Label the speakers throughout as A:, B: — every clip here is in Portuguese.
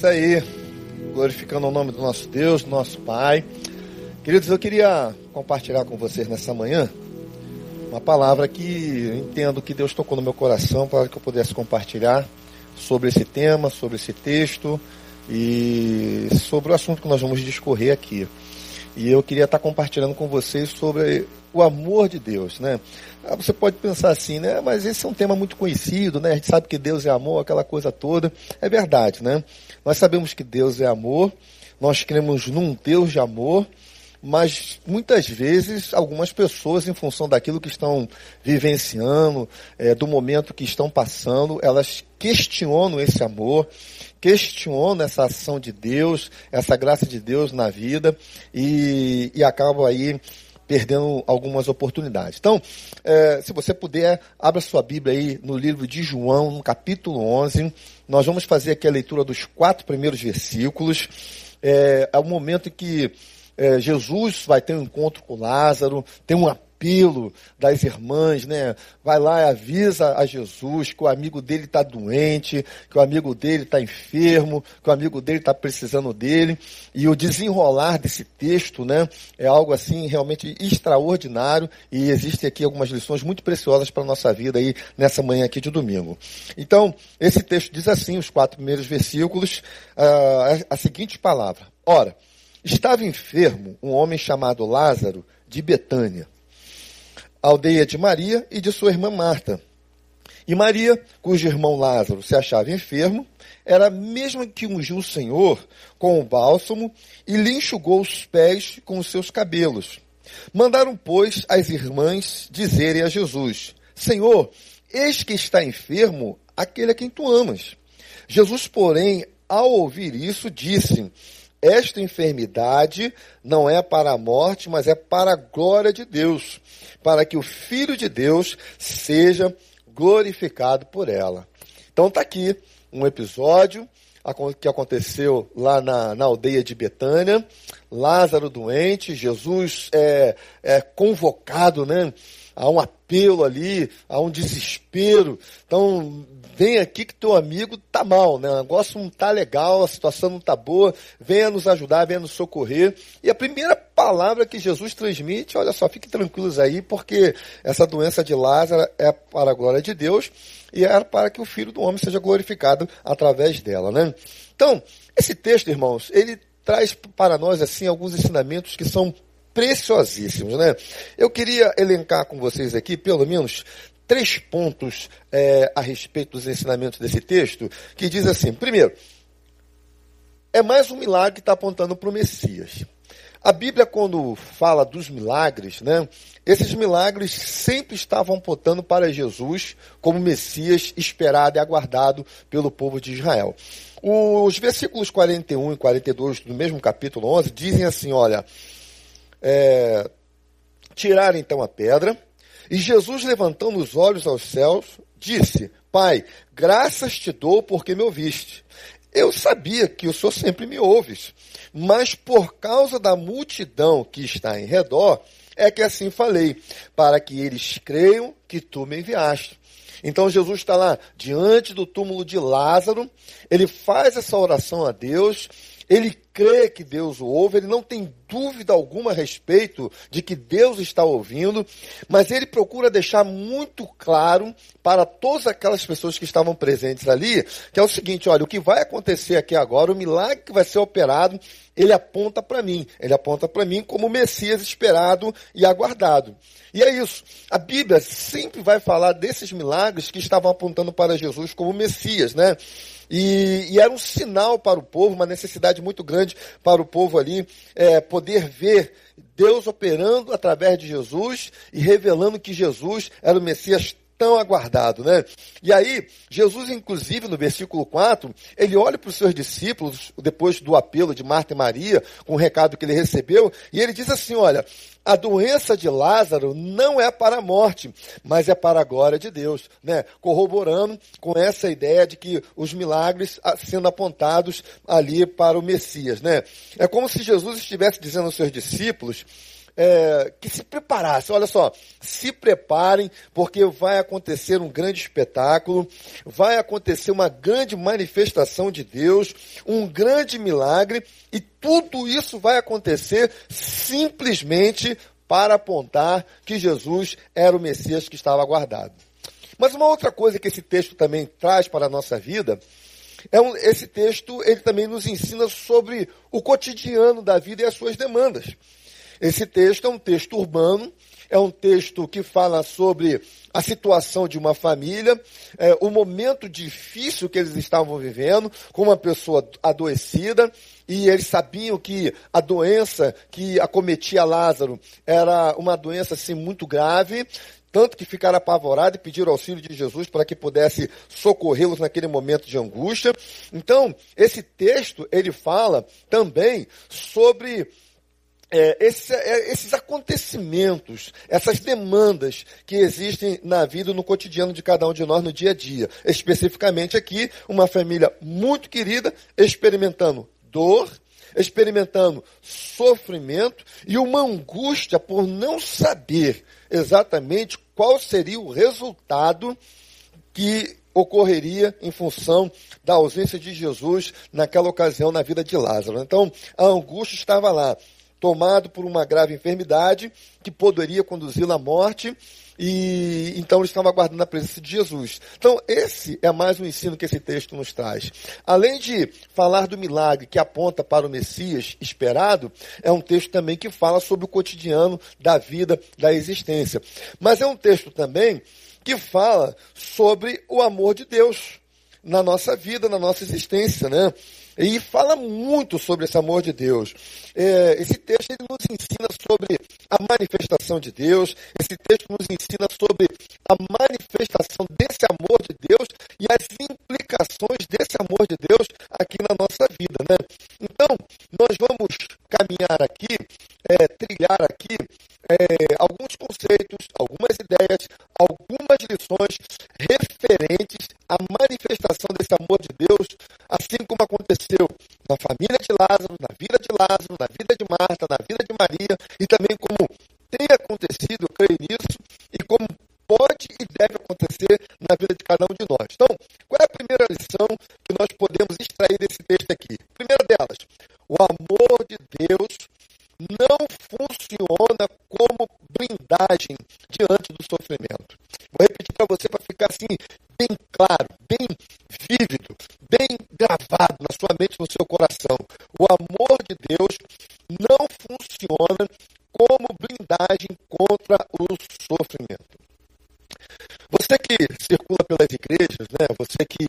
A: Isso aí, glorificando o nome do nosso Deus, do nosso Pai. Queridos, eu queria compartilhar com vocês nessa manhã uma palavra que eu entendo que Deus tocou no meu coração para que eu pudesse compartilhar sobre esse tema, sobre esse texto e sobre o assunto que nós vamos discorrer aqui. E eu queria estar compartilhando com vocês sobre o amor de Deus, né? Ah, você pode pensar assim, né? Mas esse é um tema muito conhecido, né? A gente sabe que Deus é amor, aquela coisa toda. É verdade, né? Nós sabemos que Deus é amor, nós cremos num Deus de amor, mas muitas vezes algumas pessoas, em função daquilo que estão vivenciando, é, do momento que estão passando, elas questionam esse amor, questionam essa ação de Deus, essa graça de Deus na vida e, e acabam aí perdendo algumas oportunidades. Então, é, se você puder, abra sua Bíblia aí no livro de João, no capítulo 11. Nós vamos fazer aqui a leitura dos quatro primeiros versículos. É, é o momento em que é, Jesus vai ter um encontro com Lázaro, tem uma apelo das irmãs, né? Vai lá e avisa a Jesus que o amigo dele está doente, que o amigo dele está enfermo, que o amigo dele está precisando dele. E o desenrolar desse texto, né? É algo assim realmente extraordinário e existem aqui algumas lições muito preciosas para a nossa vida aí nessa manhã aqui de domingo. Então, esse texto diz assim, os quatro primeiros versículos, uh, a seguinte palavra. Ora, estava enfermo um homem chamado Lázaro de Betânia aldeia de Maria e de sua irmã Marta. E Maria, cujo irmão Lázaro se achava enfermo, era a mesma que ungiu o Senhor com o bálsamo e lhe enxugou os pés com os seus cabelos. Mandaram, pois, as irmãs dizerem a Jesus: Senhor, eis que está enfermo aquele a quem tu amas. Jesus, porém, ao ouvir isso, disse: esta enfermidade não é para a morte, mas é para a glória de Deus, para que o Filho de Deus seja glorificado por ela. Então está aqui um episódio que aconteceu lá na, na, aldeia de Betânia, Lázaro doente, Jesus é, é convocado, né? Há um apelo ali, há um desespero. Então, vem aqui que teu amigo tá mal, né? O negócio não tá legal, a situação não tá boa, venha nos ajudar, venha nos socorrer. E a primeira palavra que Jesus transmite, olha só, fiquem tranquilos aí, porque essa doença de Lázaro é para a glória de Deus e é para que o Filho do Homem seja glorificado através dela, né? Então, esse texto, irmãos, ele traz para nós, assim, alguns ensinamentos que são preciosíssimos, né? Eu queria elencar com vocês aqui, pelo menos, três pontos é, a respeito dos ensinamentos desse texto, que diz assim: primeiro, é mais um milagre que está apontando para o Messias. A Bíblia, quando fala dos milagres, né, esses milagres sempre estavam apontando para Jesus como Messias esperado e aguardado pelo povo de Israel. Os versículos 41 e 42 do mesmo capítulo 11 dizem assim: olha, é, tiraram então a pedra e Jesus, levantando os olhos aos céus, disse: Pai, graças te dou porque me ouviste. Eu sabia que o Senhor sempre me ouves, mas por causa da multidão que está em redor, é que assim falei, para que eles creiam que tu me enviaste. Então Jesus está lá diante do túmulo de Lázaro, ele faz essa oração a Deus, ele crê que Deus o ouve, ele não tem dúvida alguma a respeito de que Deus está ouvindo, mas ele procura deixar muito claro para todas aquelas pessoas que estavam presentes ali, que é o seguinte, olha, o que vai acontecer aqui agora, o milagre que vai ser operado, ele aponta para mim, ele aponta para mim como o Messias esperado e aguardado. E é isso. A Bíblia sempre vai falar desses milagres que estavam apontando para Jesus como Messias, né? E, e, era um sinal para o povo, uma necessidade muito grande para o povo ali, é, poder ver Deus operando através de Jesus e revelando que Jesus era o Messias tão aguardado, né? E aí, Jesus, inclusive, no versículo 4, ele olha para os seus discípulos, depois do apelo de Marta e Maria, com o recado que ele recebeu, e ele diz assim: olha, a doença de Lázaro não é para a morte, mas é para a glória de Deus, né? Corroborando com essa ideia de que os milagres ah, sendo apontados ali para o Messias, né? É como se Jesus estivesse dizendo aos seus discípulos é, que se preparassem. Olha só, se preparem, porque vai acontecer um grande espetáculo, vai acontecer uma grande manifestação de Deus, um grande milagre, e tudo isso vai acontecer simplesmente para apontar que Jesus era o Messias que estava aguardado. Mas uma outra coisa que esse texto também traz para a nossa vida é um, esse texto ele também nos ensina sobre o cotidiano da vida e as suas demandas. Esse texto é um texto urbano, é um texto que fala sobre a situação de uma família, é, o momento difícil que eles estavam vivendo, com uma pessoa adoecida, e eles sabiam que a doença que acometia Lázaro era uma doença assim muito grave, tanto que ficaram apavorados e pediram auxílio de Jesus para que pudesse socorrê-los naquele momento de angústia. Então, esse texto, ele fala também sobre é, esse, é, esses acontecimentos, essas demandas que existem na vida, no cotidiano de cada um de nós no dia a dia. Especificamente aqui, uma família muito querida, experimentando dor, experimentando sofrimento e uma angústia por não saber exatamente qual seria o resultado que ocorreria em função da ausência de Jesus naquela ocasião na vida de Lázaro. Então, a angústia estava lá, tomado por uma grave enfermidade que poderia conduzi-lo à morte e então eles estavam aguardando a presença de Jesus. Então, esse é mais um ensino que esse texto nos traz. Além de falar do milagre que aponta para o Messias esperado, é um texto também que fala sobre o cotidiano da vida, da existência. Mas é um texto também que fala sobre o amor de Deus na nossa vida, na nossa existência, né? E fala muito sobre esse amor de Deus. É, esse texto ele nos ensina sobre a manifestação de Deus, esse texto nos ensina sobre a manifestação desse amor de Deus e as implicações desse amor de Deus aqui na nossa vida. Né? Então, nós vamos caminhar aqui, é, trilhar aqui é, alguns conceitos, algumas ideias, algumas lições referentes à manifestação desse amor de Deus, assim como aconteceu na família de Lázaro, na vida de Lázaro, na vida de Marta, na vida de Maria, e também como tem acontecido, eu creio nisso, e como pode e deve acontecer na vida de cada um de nós. Então, qual é a primeira lição que nós podemos extrair desse texto aqui? Primeira delas, o amor de Deus não funciona como blindagem diante do sofrimento. Vou repetir para você para ficar assim bem claro, bem vívido, bem gravado na sua mente, no seu coração. O amor de Deus não funciona como blindagem contra o sofrimento. Você que circula pelas igrejas, né? Você que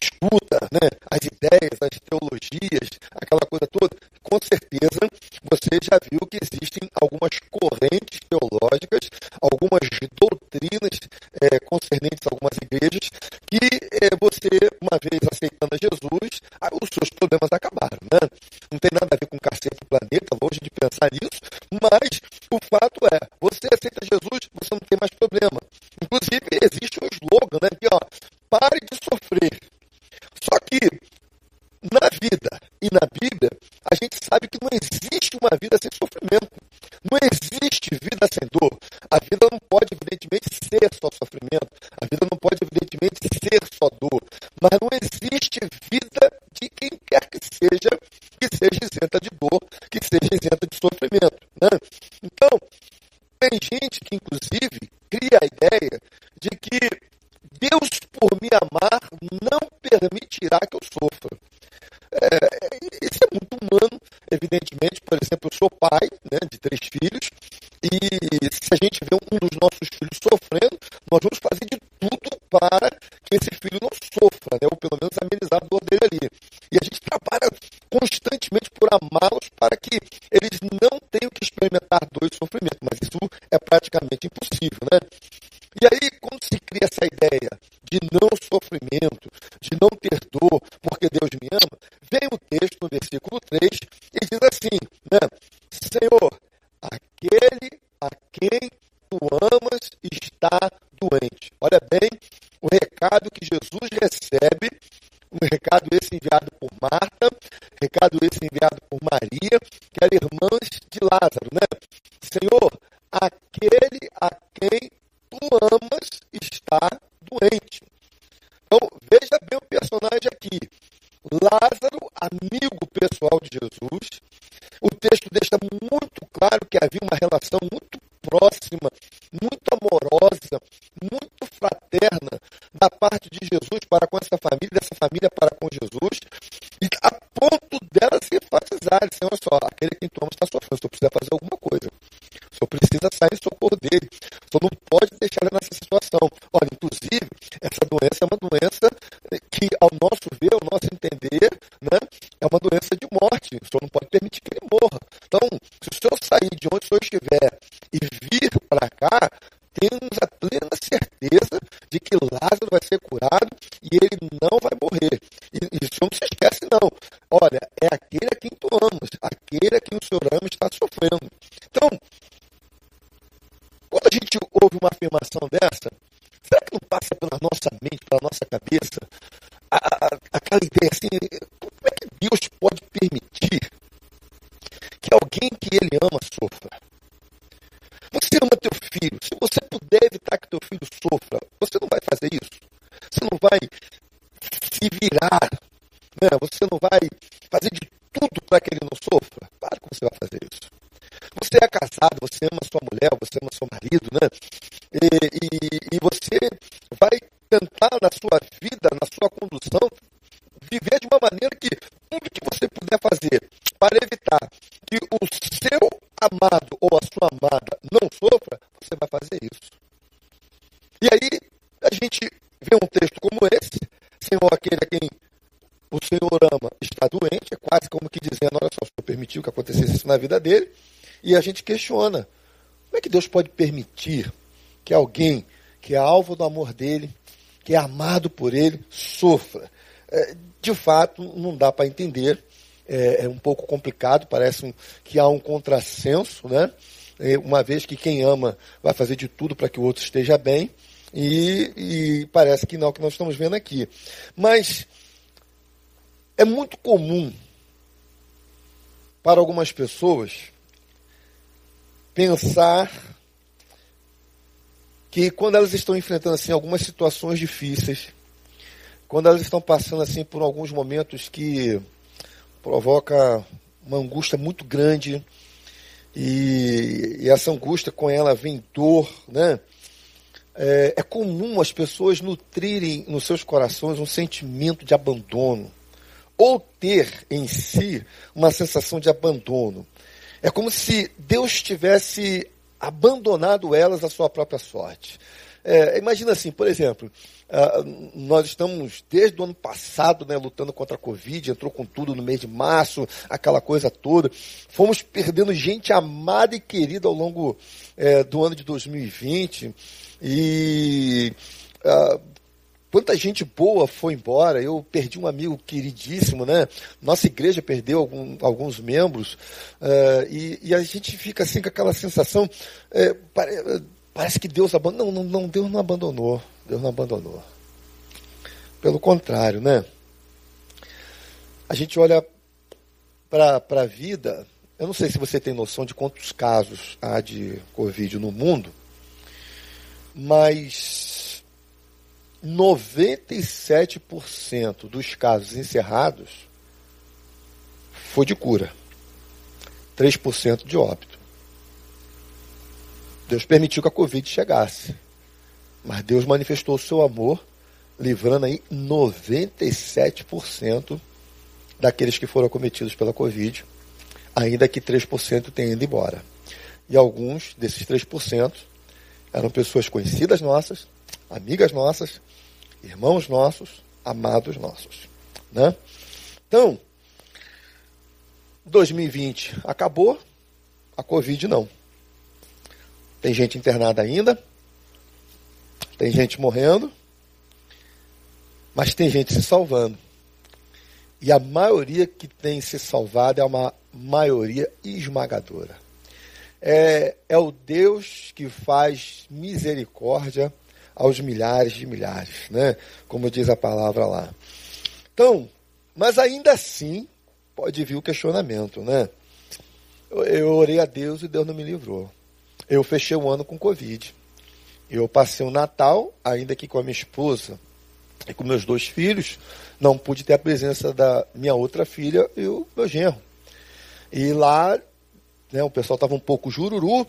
A: escuta né, as ideias, as teologias, aquela coisa toda, com certeza você já viu que existem algumas correntes teológicas, algumas doutrinas é, concernentes a algumas igrejas, que é, você, uma vez aceitando a Jesus, os seus problemas acabaram. Né? Não tem nada a ver com cacete do planeta, longe de pensar nisso, mas o fato é, você aceita Jesus, você não tem mais problema. Inclusive, existe um slogan, né, que ó, pare de sofrer. Só que na vida e na Bíblia, a gente sabe que não existe uma vida sem sofrimento. Não existe vida sem dor. A vida não pode, evidentemente, ser só sofrimento. A vida não pode, evidentemente, ser só dor. Mas não existe vida de quem quer que seja que seja isenta de dor, que seja isenta de sofrimento. Né? Então, tem gente que, inclusive, cria a ideia de que Deus, por me amar, não permitirá que eu sofra. É, isso é muito humano, evidentemente. Por exemplo, eu sou pai né, de três filhos, e se a gente vê Lázaro, né? Senhor, aquele a quem tu amas está doente. Então, veja bem o personagem aqui. Lázaro, amigo pessoal de Jesus. O texto deixa muito claro que havia uma relação marido, né? E, e, e você vai tentar na sua vida, na sua condução, viver de uma maneira que tudo que você puder fazer para evitar que o seu amado ou a sua amada não sofra, você vai fazer isso. E aí a gente vê um texto como esse, Senhor, aquele a quem o Senhor ama está doente, é quase como que dizendo, olha só, o Senhor permitiu que acontecesse isso na vida dele, e a gente questiona, como é que Deus pode permitir que alguém que é alvo do amor dele, que é amado por ele, sofra? É, de fato, não dá para entender, é, é, um pouco complicado, parece um, que há um contrassenso, né? É, uma vez que quem ama vai fazer de tudo para que o outro esteja bem, e, e parece que não é o que nós estamos vendo aqui. Mas é muito comum para algumas pessoas pensar que quando elas estão enfrentando assim algumas situações difíceis, quando elas estão passando assim por alguns momentos que provoca uma angústia muito grande e, e essa angústia com ela vem dor, né? É, é comum as pessoas nutrirem nos seus corações um sentimento de abandono ou ter em si uma sensação de abandono. É como se Deus tivesse abandonado elas à sua própria sorte. É, imagina assim, por exemplo, uh, nós estamos desde o ano passado né, lutando contra a Covid, entrou com tudo no mês de março, aquela coisa toda. Fomos perdendo gente amada e querida ao longo é, do ano de 2020. E uh, Quanta gente boa foi embora. Eu perdi um amigo queridíssimo, né? Nossa igreja perdeu algum, alguns membros. Uh, e, e, a gente fica assim com aquela sensação. É, pare, parece que Deus abandonou. Não, não, não, Deus não abandonou. Deus não abandonou. Pelo contrário, né? A gente olha para a vida. Eu não sei se você tem noção de quantos casos há de Covid no mundo, mas 97% dos casos encerrados foi de cura. 3% de óbito. Deus permitiu que a Covid chegasse. Mas Deus manifestou o seu amor, livrando aí 97% daqueles que foram acometidos pela Covid, ainda que 3% tenham ido embora. E alguns desses 3% eram pessoas conhecidas nossas, amigas nossas, irmãos nossos, amados nossos. Né? Então, 2020 acabou, a Covid não. Tem gente internada ainda, tem gente morrendo, mas tem gente se salvando. E a maioria que tem se salvado é uma maioria esmagadora. É, é o Deus que faz misericórdia aos milhares de milhares, né? Como diz a palavra lá. Então, mas ainda assim, pode vir o questionamento, né? Eu, eu orei a Deus e Deus não me livrou. Eu fechei o ano com Covid. Eu passei o Natal, ainda que com a minha esposa, E com meus dois filhos, não pude ter a presença da minha outra filha e o meu genro. E lá, né, o pessoal estava um pouco jururu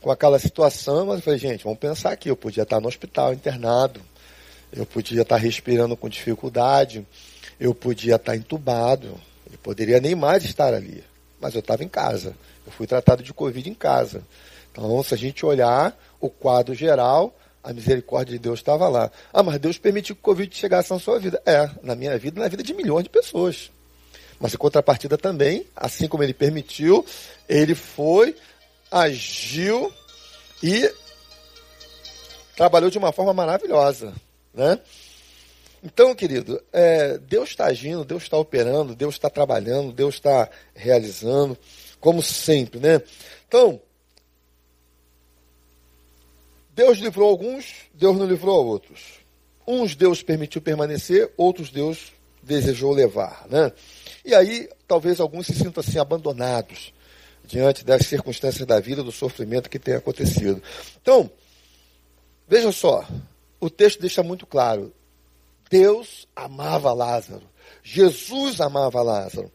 A: com aquela situação, mas eu falei, gente, vamos pensar aqui, eu podia estar no hospital internado, eu podia estar respirando com dificuldade, eu podia estar entubado, eu poderia nem mais estar ali, mas eu estava em casa, eu fui tratado de Covid em casa. Então, se a gente olhar o quadro geral, a misericórdia de Deus estava lá. Ah, mas Deus permitiu que o Covid chegasse na sua vida. É, na minha vida e na vida de milhões de pessoas. Mas em contrapartida também, assim como ele permitiu, ele foi, agiu e trabalhou de uma forma maravilhosa. Né? Então, querido, é, Deus está agindo, Deus está operando, Deus está trabalhando, Deus está realizando, como sempre, né? Então, Deus livrou alguns, Deus não livrou outros. Uns Deus permitiu permanecer, outros Deus desejou levar, né? E aí, talvez alguns se sintam assim abandonados diante das circunstâncias da vida, do sofrimento que tem acontecido. Então, veja só, o texto deixa muito claro: Deus amava Lázaro, Jesus amava Lázaro.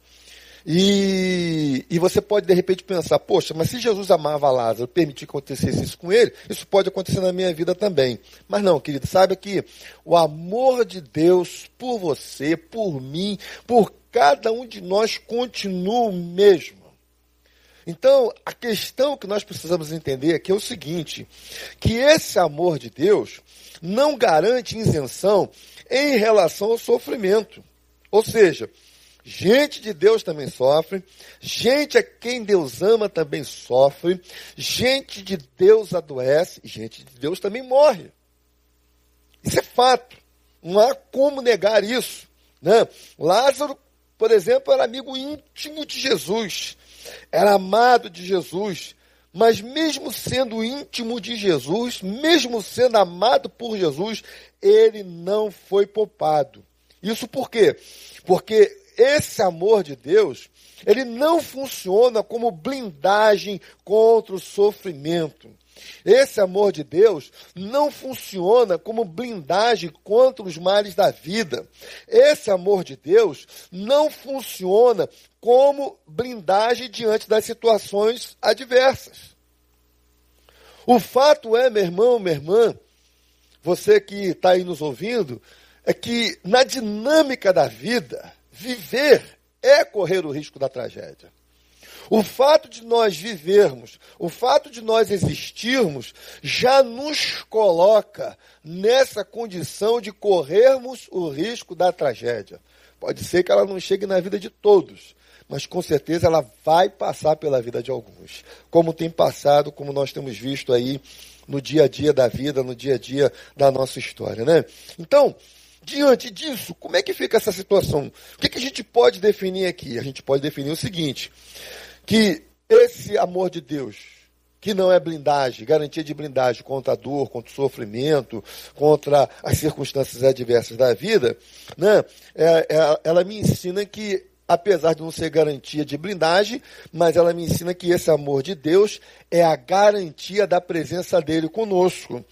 A: E, e você pode de repente pensar, poxa, mas se Jesus amava Lázaro, permitir que acontecesse isso com ele, isso pode acontecer na minha vida também. Mas não, querido, saiba que o amor de Deus por você, por mim, por cada um de nós continua o mesmo. Então, a questão que nós precisamos entender aqui é o seguinte: que esse amor de Deus não garante isenção em relação ao sofrimento. Ou seja, Gente de Deus também sofre, gente a quem Deus ama também sofre, gente de Deus adoece, gente de Deus também morre. Isso é fato. Não há como negar isso. Né? Lázaro, por exemplo, era amigo íntimo de Jesus, era amado de Jesus, mas mesmo sendo íntimo de Jesus, mesmo sendo amado por Jesus, ele não foi poupado. Isso por quê? Porque esse amor de Deus, ele não funciona como blindagem contra o sofrimento. Esse amor de Deus não funciona como blindagem contra os males da vida. Esse amor de Deus não funciona como blindagem diante das situações adversas. O fato é, meu irmão, minha irmã, você que está aí nos ouvindo, é que na dinâmica da vida, Viver é correr o risco da tragédia. O fato de nós vivermos, o fato de nós existirmos, já nos coloca nessa condição de corrermos o risco da tragédia. Pode ser que ela não chegue na vida de todos, mas com certeza ela vai passar pela vida de alguns. Como tem passado, como nós temos visto aí no dia a dia da vida, no dia a dia da nossa história, né? Então, Diante disso, como é que fica essa situação? O que, que a gente pode definir aqui? A gente pode definir o seguinte: que esse amor de Deus, que não é blindagem, garantia de blindagem contra a dor, contra o sofrimento, contra as circunstâncias adversas da vida, né? É, é, ela me ensina que, apesar de não ser garantia de blindagem, mas ela me ensina que esse amor de Deus é a garantia da presença dele conosco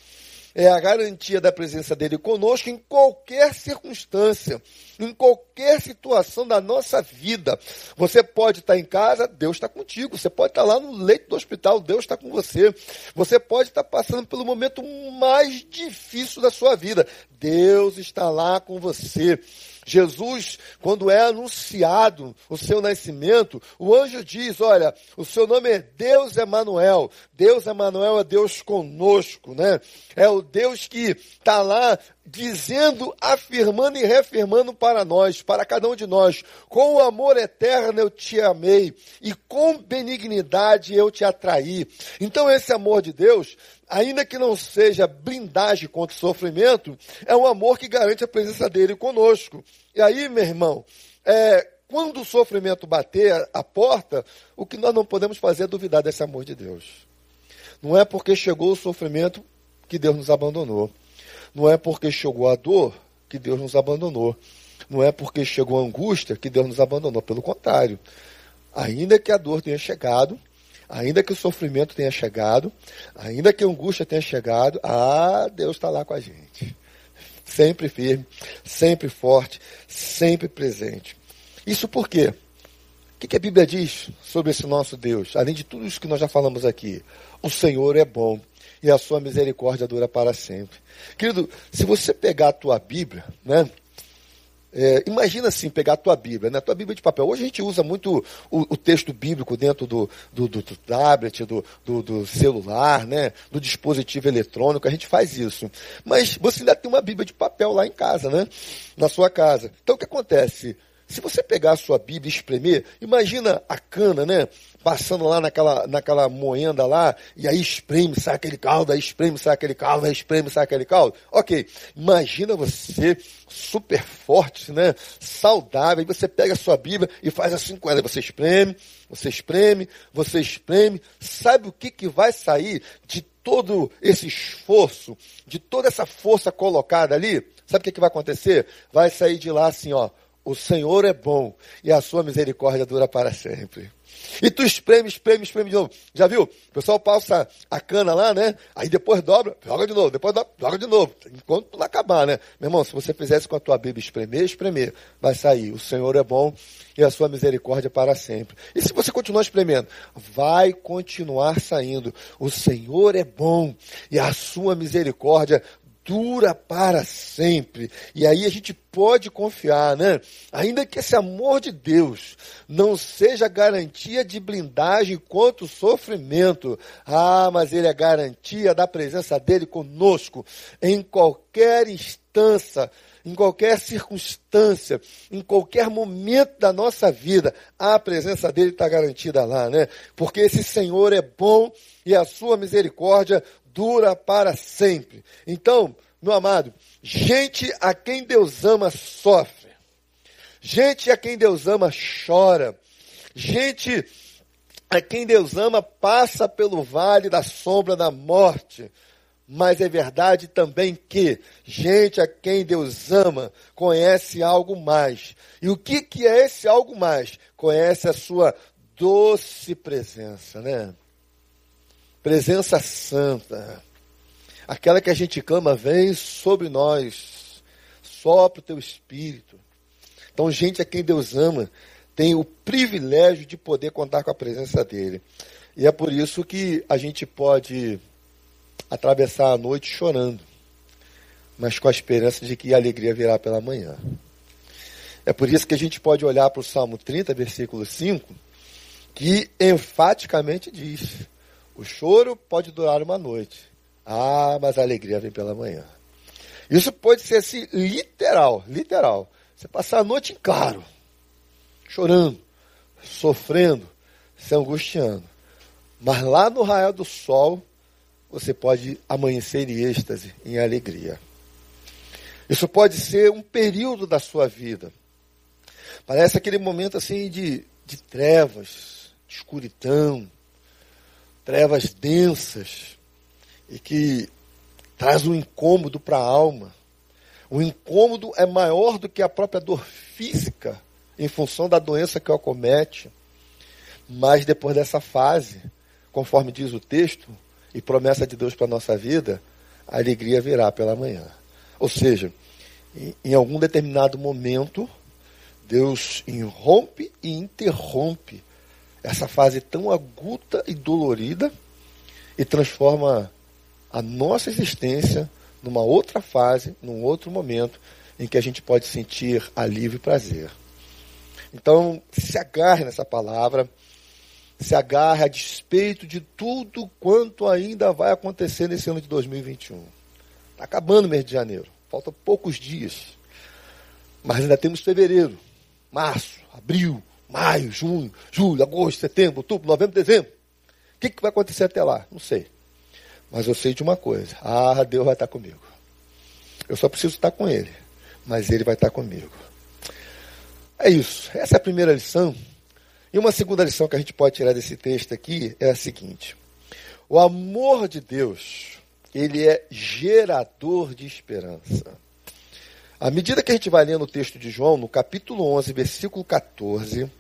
A: é a garantia da presença dele conosco em qualquer circunstância, em qualquer situação da nossa vida. Você pode estar em casa, Deus está contigo. Você pode estar lá no leito do hospital, Deus está com você. Você pode estar passando pelo momento mais difícil da sua vida, Deus está lá com você. Jesus, quando é anunciado o seu nascimento, o anjo diz: Olha, o seu nome é Deus Emanuel. Deus Emanuel é Deus conosco, né? É o Deus que está lá dizendo, afirmando e reafirmando para nós, para cada um de nós: com o amor eterno eu te amei e com benignidade eu te atraí. Então, esse amor de Deus ainda que não seja blindagem contra o sofrimento, é um amor que garante a presença dele conosco. E aí, meu irmão, é, quando o sofrimento bater a porta, o que nós não podemos fazer é duvidar desse amor de Deus. Não é porque chegou o sofrimento que Deus nos abandonou. Não é porque chegou a dor que Deus nos abandonou. Não é porque chegou a angústia que Deus nos abandonou. Pelo contrário, ainda que a dor tenha chegado, ainda que o sofrimento tenha chegado, ainda que a angústia tenha chegado, ah, Deus está lá com a gente. sempre firme, sempre forte, sempre presente. Isso por quê? O que a Bíblia diz sobre esse nosso Deus? Além de tudo isso que nós já falamos aqui, o Senhor é bom e a sua misericórdia dura para sempre. Querido, se você pegar a tua Bíblia, né? É, imagina assim, pegar a tua Bíblia, né? A tua Bíblia de papel. Hoje a gente usa muito o, o texto bíblico dentro do, do, do, do tablet, do, do, do, celular, né? Do dispositivo eletrônico, a gente faz isso. Mas você ainda tem uma Bíblia de papel lá em casa, né? Na sua casa. Então o que acontece? Se você pegar a sua Bíblia e espremer, imagina a cana, né? Passando lá naquela, naquela moenda lá, e aí espreme, sai aquele caldo, aí espreme, sai aquele caldo, aí espreme, sai aquele caldo. Ok, imagina você super forte, né? Saudável, e você pega a sua Bíblia e faz assim com ela. Você espreme, você espreme, você espreme. Sabe o que, que vai sair de todo esse esforço, de toda essa força colocada ali? Sabe o que, que vai acontecer? Vai sair de lá assim, ó o Senhor é bom e a sua misericórdia dura para sempre. E tu espreme, espreme, espreme de novo. Já viu? O pessoal passa a cana lá, né? Aí depois dobra, joga de novo, depois dobra, joga de novo. Enquanto não acabar, né? Meu irmão, se você fizesse com a tua Bíblia espremer, espremer, vai sair. O Senhor é bom e a sua misericórdia para sempre. E se você continuar espremendo, vai continuar saindo. O Senhor é bom e a sua misericórdia dura para sempre. E aí a gente pode confiar, né? Ainda que esse amor de Deus não seja garantia de blindagem contra o sofrimento, ah, mas ele é garantia da presença dele conosco em qualquer instância, em qualquer circunstância, em qualquer momento da nossa vida, a presença dele está garantida lá, né? Porque esse Senhor é bom e a sua misericórdia dura para sempre. Então, meu amado, gente a quem Deus ama sofre. Gente a quem Deus ama chora. Gente a quem Deus ama passa pelo vale da sombra da morte. Mas é verdade também que gente a quem Deus ama conhece algo mais. E o que, que é esse algo mais? Conhece a sua doce presença, né? Presença santa. Aquela que a gente clama, vem sobre nós, sopra o teu espírito. Então, gente a quem Deus ama tem o privilégio de poder contar com a presença dele. E é por isso que a gente pode atravessar a noite chorando, mas com a esperança de que a alegria virá pela manhã. É por isso que a gente pode olhar para o Salmo 30, versículo 5, que enfaticamente diz: o choro pode durar uma noite, ah, mas a alegria vem pela manhã. Isso pode ser assim, literal, literal. Você passar a noite em claro, chorando, sofrendo, se angustiando. Mas lá no raio do sol, você pode amanhecer em êxtase, em alegria. Isso pode ser um período da sua vida. Parece aquele momento assim de, de trevas, escuridão, trevas densas e que traz um incômodo para a alma. O incômodo é maior do que a própria dor física, em função da doença que o acomete. Mas depois dessa fase, conforme diz o texto, e promessa de Deus para a nossa vida, a alegria virá pela manhã. Ou seja, em, algum determinado momento, Deus irrompe e interrompe essa fase tão aguda e dolorida e transforma a nossa existência numa outra fase, num outro momento, em que a gente pode sentir alívio e prazer. Então, se agarre nessa palavra, se agarre a despeito de tudo quanto ainda vai acontecer nesse ano de 2021. Está acabando o mês de janeiro, faltam poucos dias. Mas ainda temos fevereiro, março, abril, maio, junho, julho, agosto, setembro, outubro, novembro, dezembro. O que, que vai acontecer até lá? Não sei. Mas eu sei de uma coisa: ah, Deus vai estar comigo. Eu só preciso estar com Ele, mas Ele vai estar comigo. É isso. Essa é a primeira lição. E uma segunda lição que a gente pode tirar desse texto aqui é a seguinte: o amor de Deus, ele é gerador de esperança. À medida que a gente vai lendo o texto de João, no capítulo 11, versículo 14,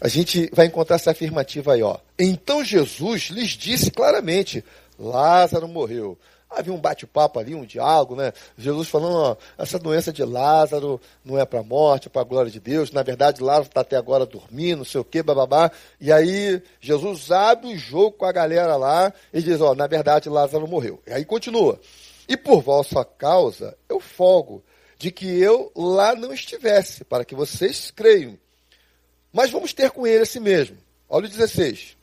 A: a gente vai encontrar essa afirmativa aí, ó. Então Jesus lhes disse claramente: Lázaro morreu, Havia um bate-papo ali, um diálogo, né? Jesus falando, ó, essa doença de Lázaro não é para morte, é para a glória de Deus. Na verdade, Lázaro está até agora dormindo, não sei o quê, bababá. E aí, Jesus abre o jogo com a galera lá e diz, ó, na verdade, Lázaro morreu. E aí continua. E por vossa causa, eu folgo de que eu lá não estivesse, para que vocês creiam. Mas vamos ter com ele assim mesmo. Olha o 16.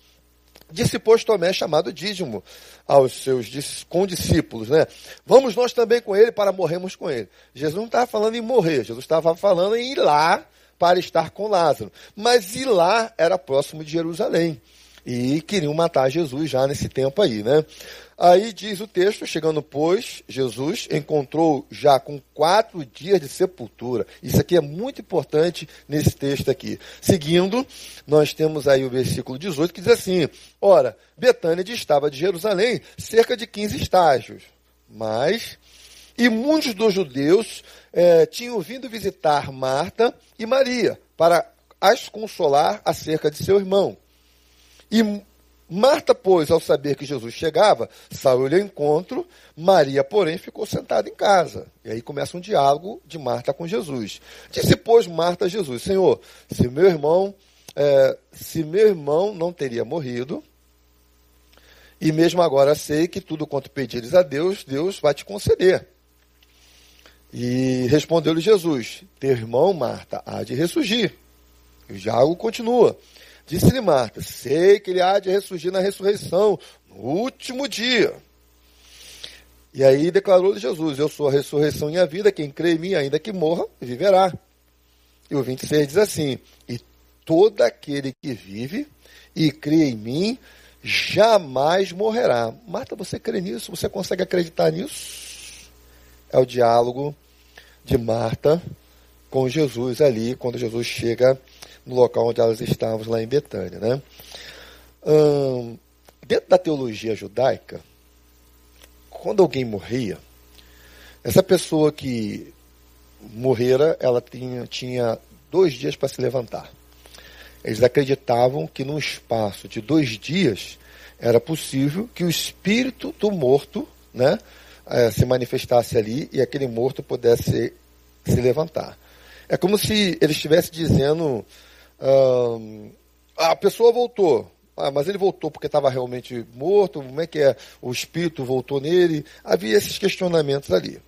A: Disse, pois, Tomé, chamado Dídimo, aos seus condiscípulos, né? Vamos nós também com ele para morrermos com ele. Jesus não estava falando em morrer, Jesus estava falando em ir lá para estar com Lázaro. Mas ir lá era próximo de Jerusalém. E queriam matar Jesus já nesse tempo aí, né? Aí diz o texto, chegando, pois, Jesus encontrou já com quatro dias de sepultura. Isso aqui é muito importante nesse texto aqui. Seguindo, nós temos aí o versículo 18 que diz assim: Ora, Betânia distava de Jerusalém cerca de 15 estágios. Mas, e muitos dos judeus eh, tinham vindo visitar Marta e Maria para as consolar acerca de seu irmão. E Marta, pois, ao saber que Jesus chegava, saiu ao encontro, Maria, porém, ficou sentada em casa. E aí começa um diálogo de Marta com Jesus. Disse, pois, Marta a Jesus, Senhor, se meu irmão, é, se meu irmão não teria morrido, e mesmo agora sei que tudo quanto pedires a Deus, Deus vai te conceder. E respondeu-lhe Jesus, teu irmão, Marta, há de ressurgir. E o diálogo continua. Disse-lhe Marta: Sei que ele há de ressurgir na ressurreição, no último dia. E aí declarou-lhe Jesus: Eu sou a ressurreição e a vida, quem crê em mim, ainda que morra, viverá. E o 26 diz assim: E todo aquele que vive e crê em mim, jamais morrerá. Marta, você crê nisso? Você consegue acreditar nisso? É o diálogo de Marta com Jesus ali, quando Jesus chega no local onde elas estavam, lá em Betânia. Né? Hum, dentro da teologia judaica, quando alguém morria, essa pessoa que morrera, ela tinha, tinha dois dias para se levantar. Eles acreditavam que num espaço de dois dias era possível que o espírito do morto né, eh, se manifestasse ali e aquele morto pudesse se levantar. É como se ele estivesse dizendo a pessoa voltou. Ah, mas ele voltou porque estava realmente morto? Como é que é? O espírito voltou nele? Havia esses questionamentos ali.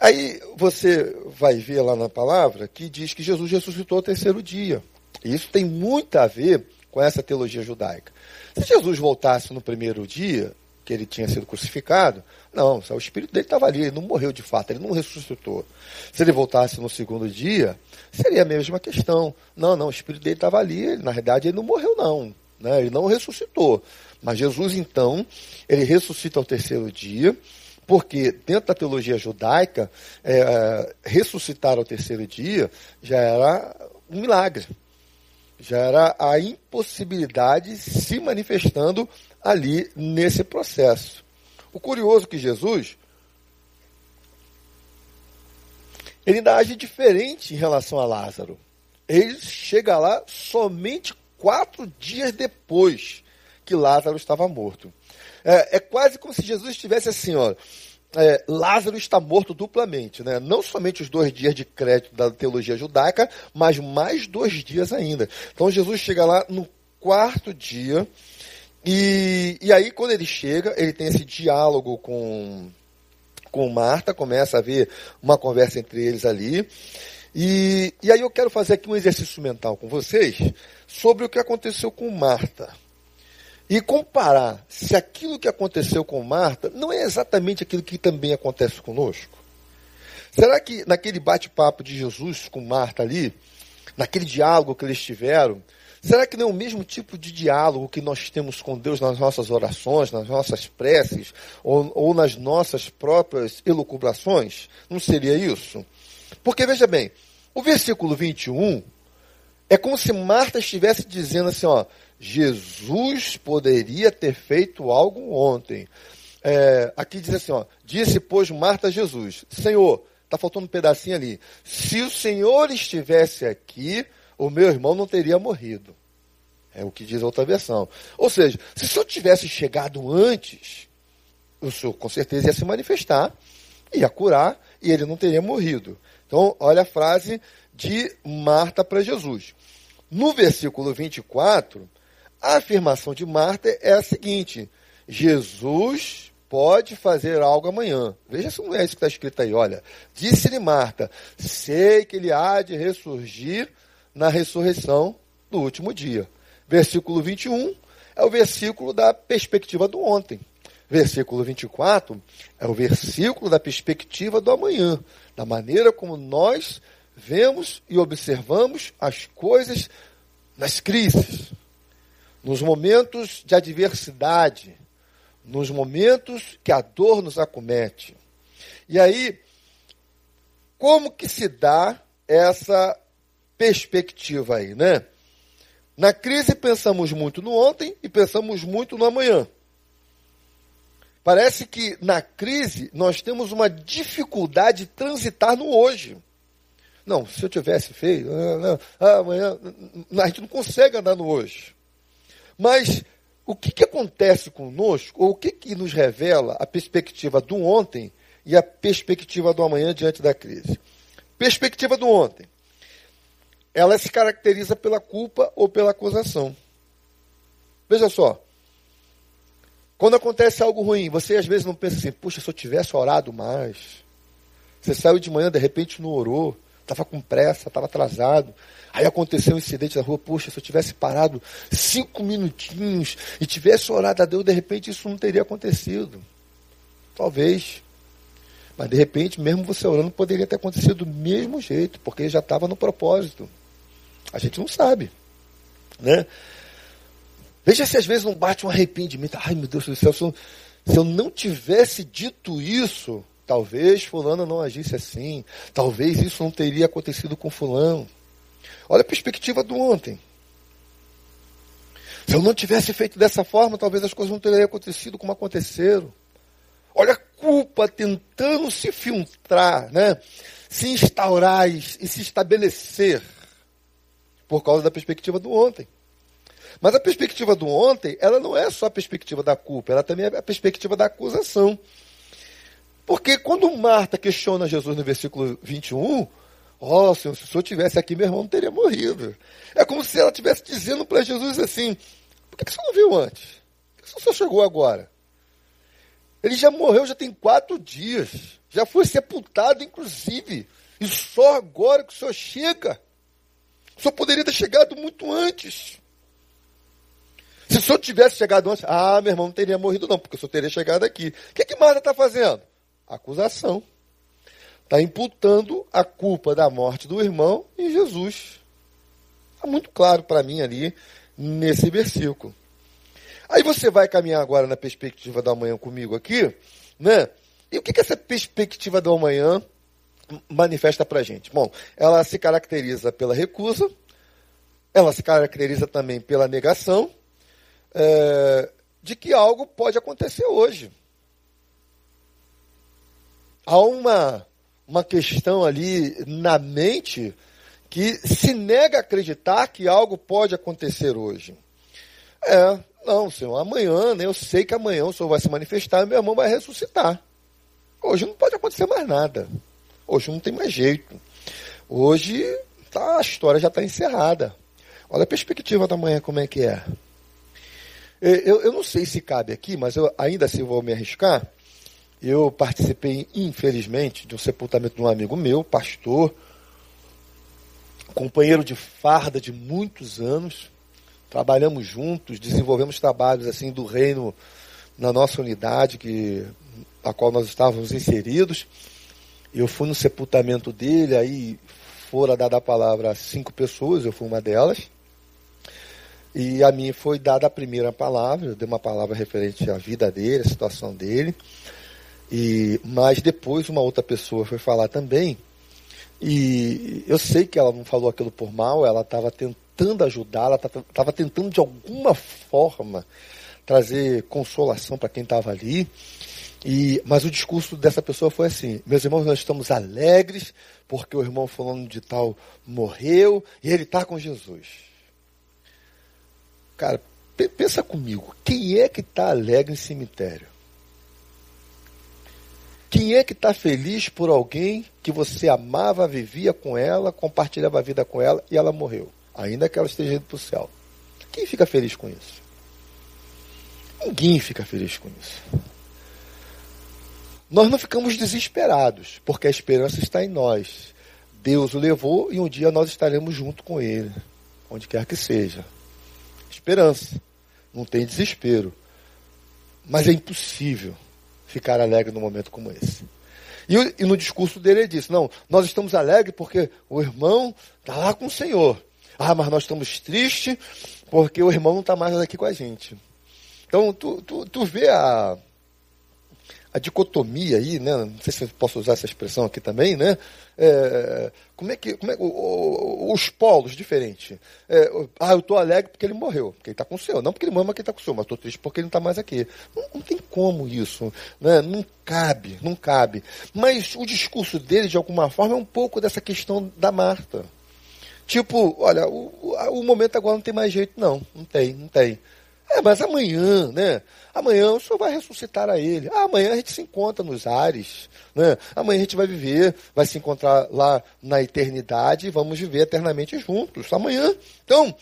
A: Aí você vai ver lá na palavra que diz que Jesus ressuscitou ao terceiro dia. E isso tem muito a ver com essa teologia judaica. Se Jesus voltasse no primeiro dia, que ele tinha sido crucificado, não, o espírito dele estava ali, ele não morreu de fato, ele não ressuscitou. Se ele voltasse no segundo dia, seria a mesma questão. Não, não, o espírito dele estava ali, na realidade ele não morreu não, né? ele não ressuscitou. Mas Jesus então, ele ressuscita ao terceiro dia, porque dentro da teologia judaica, é, é ressuscitar ao terceiro dia já era um milagre. Já era a impossibilidade se manifestando ali nesse processo. O curioso é que Jesus, ele ainda age diferente em relação a Lázaro. Ele chega lá somente quatro dias depois que Lázaro estava morto. É, é quase como se Jesus estivesse assim, ó. É, Lázaro está morto duplamente, né? Não somente os dois dias de crédito da teologia judaica, mas mais dois dias ainda. Então Jesus chega lá no quarto dia e, e aí, quando ele chega, ele tem esse diálogo com, com Marta, começa a haver uma conversa entre eles ali. E, e aí eu quero fazer aqui um exercício mental com vocês sobre o que aconteceu com Marta. E comparar se aquilo que aconteceu com Marta não é exatamente aquilo que também acontece conosco. Será que naquele bate-papo de Jesus com Marta ali, naquele diálogo que eles tiveram, Será que não é o mesmo tipo de diálogo que nós temos com Deus nas nossas orações, nas nossas preces, ou, ou nas nossas próprias elucubrações? Não seria isso? Porque, veja bem, o versículo 21 é como se Marta estivesse dizendo assim, ó, Jesus poderia ter feito algo ontem. É, aqui diz assim, ó, disse, pois, Marta a Jesus, Senhor, está faltando um pedacinho ali, se o Senhor estivesse aqui, o meu irmão não teria morrido. É o que diz a outra versão. Ou seja, se eu tivesse chegado antes, o senhor com certeza ia se manifestar, ia curar e ele não teria morrido. Então, olha a frase de Marta para Jesus. No versículo 24, a afirmação de Marta é a seguinte: Jesus pode fazer algo amanhã. Veja se não é isso que está escrito aí. Olha, disse-lhe Marta: sei que ele há de ressurgir na ressurreição do último dia. Versículo 21 é o versículo da perspectiva do ontem. Versículo 24 é o versículo da perspectiva do amanhã, da maneira como nós vemos e observamos as coisas nas crises, nos momentos de adversidade, nos momentos que a dor nos acomete. E aí, como que se dá essa perspectiva aí, né? Na crise pensamos muito no ontem e pensamos muito no amanhã. Parece que na crise nós temos uma dificuldade de transitar no hoje. Não, se eu tivesse feito, ah, ah, amanhã, a gente não consegue andar no hoje. Mas o que, que acontece conosco, ou o que, que nos revela a perspectiva do ontem e a perspectiva do amanhã diante da crise? Perspectiva do ontem. Ela se caracteriza pela culpa ou pela acusação. Veja só. Quando acontece algo ruim, você às vezes não pensa assim, puxa, se eu tivesse orado mais. Você saiu de manhã, de repente não orou estava com pressa, estava atrasado. Aí aconteceu um incidente na rua, poxa, se eu tivesse parado cinco minutinhos e tivesse orado a Deus, de repente isso não teria acontecido. Talvez. Mas de repente, mesmo você orando, poderia ter acontecido do mesmo jeito, porque já estava no propósito. A gente não sabe. Né? Veja se às vezes não bate um arrependimento. Ai meu Deus do céu, se eu, se eu não tivesse dito isso, Talvez fulano não agisse assim. Talvez isso não teria acontecido com fulano. Olha a perspectiva do ontem. Se eu não tivesse feito dessa forma, talvez as coisas não teriam acontecido como aconteceram. Olha a culpa tentando se filtrar, né? se instaurar e se estabelecer por causa da perspectiva do ontem. Mas a perspectiva do ontem, ela não é só a perspectiva da culpa, ela também é a perspectiva da acusação. Porque quando Marta questiona Jesus no versículo 21, ó oh, Senhor, se o Senhor tivesse aqui, meu irmão não teria morrido. É como se ela estivesse dizendo para Jesus assim, por que, que você não viu antes? Por que o Senhor chegou agora? Ele já morreu, já tem quatro dias. Já foi sepultado, inclusive. E só agora que o Senhor chega. Senhor poderia ter chegado muito antes. Se o Senhor tivesse chegado antes, ah, meu irmão não teria morrido não, porque o Senhor teria chegado aqui. O que, que Marta está fazendo? acusação. Está imputando a culpa da morte do irmão em Jesus. Está muito claro para mim ali nesse versículo. Aí você vai caminhar agora na perspectiva da manhã comigo aqui, né? E o que, que essa perspectiva da manhã manifesta para a gente? Bom, ela se caracteriza pela recusa, ela se caracteriza também pela negação é, de que algo pode acontecer hoje há uma, uma questão ali na mente que se nega a acreditar que algo pode acontecer hoje. É, não, senhor, amanhã, né, eu sei que amanhã o senhor vai se manifestar e meu irmão vai ressuscitar. Hoje não pode acontecer mais nada. Hoje não tem mais jeito. Hoje tá, a história já está encerrada. Olha a perspectiva da manhã como é que é. Eu, eu não sei se cabe aqui, mas eu ainda assim vou me arriscar. Eu participei, infelizmente, de um sepultamento de um amigo meu, pastor, companheiro de farda de muitos anos. Trabalhamos juntos, desenvolvemos trabalhos assim do reino na nossa unidade, que, a qual nós estávamos inseridos. Eu fui no sepultamento dele, aí fora dada a palavra a cinco pessoas, eu fui uma delas. E a mim foi dada a primeira palavra, eu dei uma palavra referente à vida dele, à situação dele. E, mas depois uma outra pessoa foi falar também, e eu sei que ela não falou aquilo por mal, ela estava tentando ajudar, ela estava tentando de alguma forma trazer consolação para quem estava ali. E, mas o discurso dessa pessoa foi assim: meus irmãos, nós estamos alegres porque o irmão falando de tal morreu e ele está com Jesus. Cara, pensa comigo: quem é que está alegre em cemitério? Quem é que está feliz por alguém que você amava, vivia com ela, compartilhava a vida com ela e ela morreu? Ainda que ela esteja indo para o céu. Quem fica feliz com isso? Ninguém fica feliz com isso. Nós não ficamos desesperados, porque a esperança está em nós. Deus o levou e um dia nós estaremos junto com ele, onde quer que seja. Esperança. Não tem desespero. Mas é impossível ficar alegre num momento como esse. E, e, no discurso dele ele disse: Não, nós estamos alegres porque o irmão está lá com o Senhor. Ah, mas nós estamos tristes porque o irmão não está mais aqui com a gente. Então, tu, tu, tu vê a, a dicotomia aí, né? Não sei se eu posso usar essa expressão aqui também, né? É, como é que. Como é, o, o, os polos diferentes. É, ah, eu estou alegre porque ele morreu, porque ele está com o Senhor. Não porque ele mama quem está com o Senhor, mas estou triste porque ele não está mais aqui. Não, não, tem como isso. Né? Não cabe, não cabe. Mas o discurso dele, de alguma forma, é um pouco dessa questão da Marta. Tipo, olha, o, o momento agora não tem mais jeito, não. Não tem, não tem. É, mas amanhã, né? Amanhã o Senhor vai ressuscitar a ele. Ah, amanhã a gente se encontra nos ares. Né? Amanhã a gente vai viver, vai se encontrar lá na eternidade e vamos viver eternamente juntos. Amanhã. Então,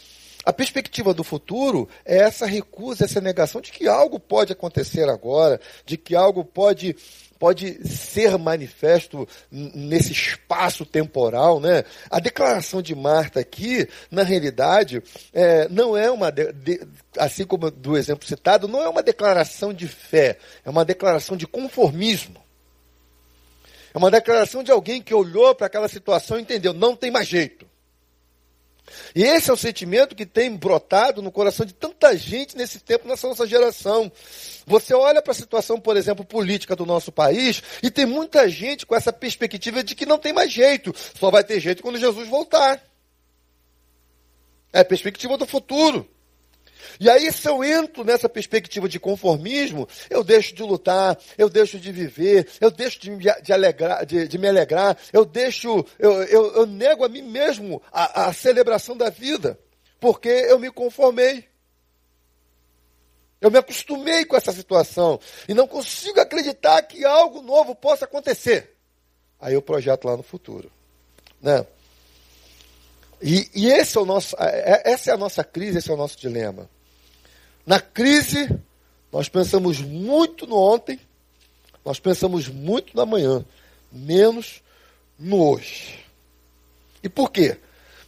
A: a perspectiva do futuro é essa recusa, essa negação de que algo pode acontecer agora, de que algo pode pode ser manifesto nesse espaço temporal, né? A declaração de Marta aqui, na realidade, é, não é uma, de, de, assim como do exemplo citado, não é uma declaração de fé, é uma declaração de conformismo. É uma declaração de alguém que olhou para aquela situação e entendeu, não tem mais jeito. E esse é o sentimento que tem brotado no coração de tanta gente nesse tempo, nessa nossa geração. Você olha para a situação, por exemplo, política do nosso país, e tem muita gente com essa perspectiva de que não tem mais jeito, só vai ter jeito quando Jesus voltar. É a perspectiva do futuro. E aí, se eu entro nessa perspectiva de conformismo, eu deixo de lutar, eu deixo de viver, eu deixo de, de, alegrar, de, de me alegrar, eu deixo, eu, eu, eu nego a mim mesmo a, a celebração da vida, porque eu me conformei. Eu me acostumei com essa situação e não consigo acreditar que algo novo possa acontecer. Aí eu projeto lá no futuro. Né? E, e esse é o nosso, é, essa é a nossa crise, esse é o nosso dilema. Na crise, nós pensamos muito no ontem, nós pensamos muito no amanhã, menos no hoje. E por quê?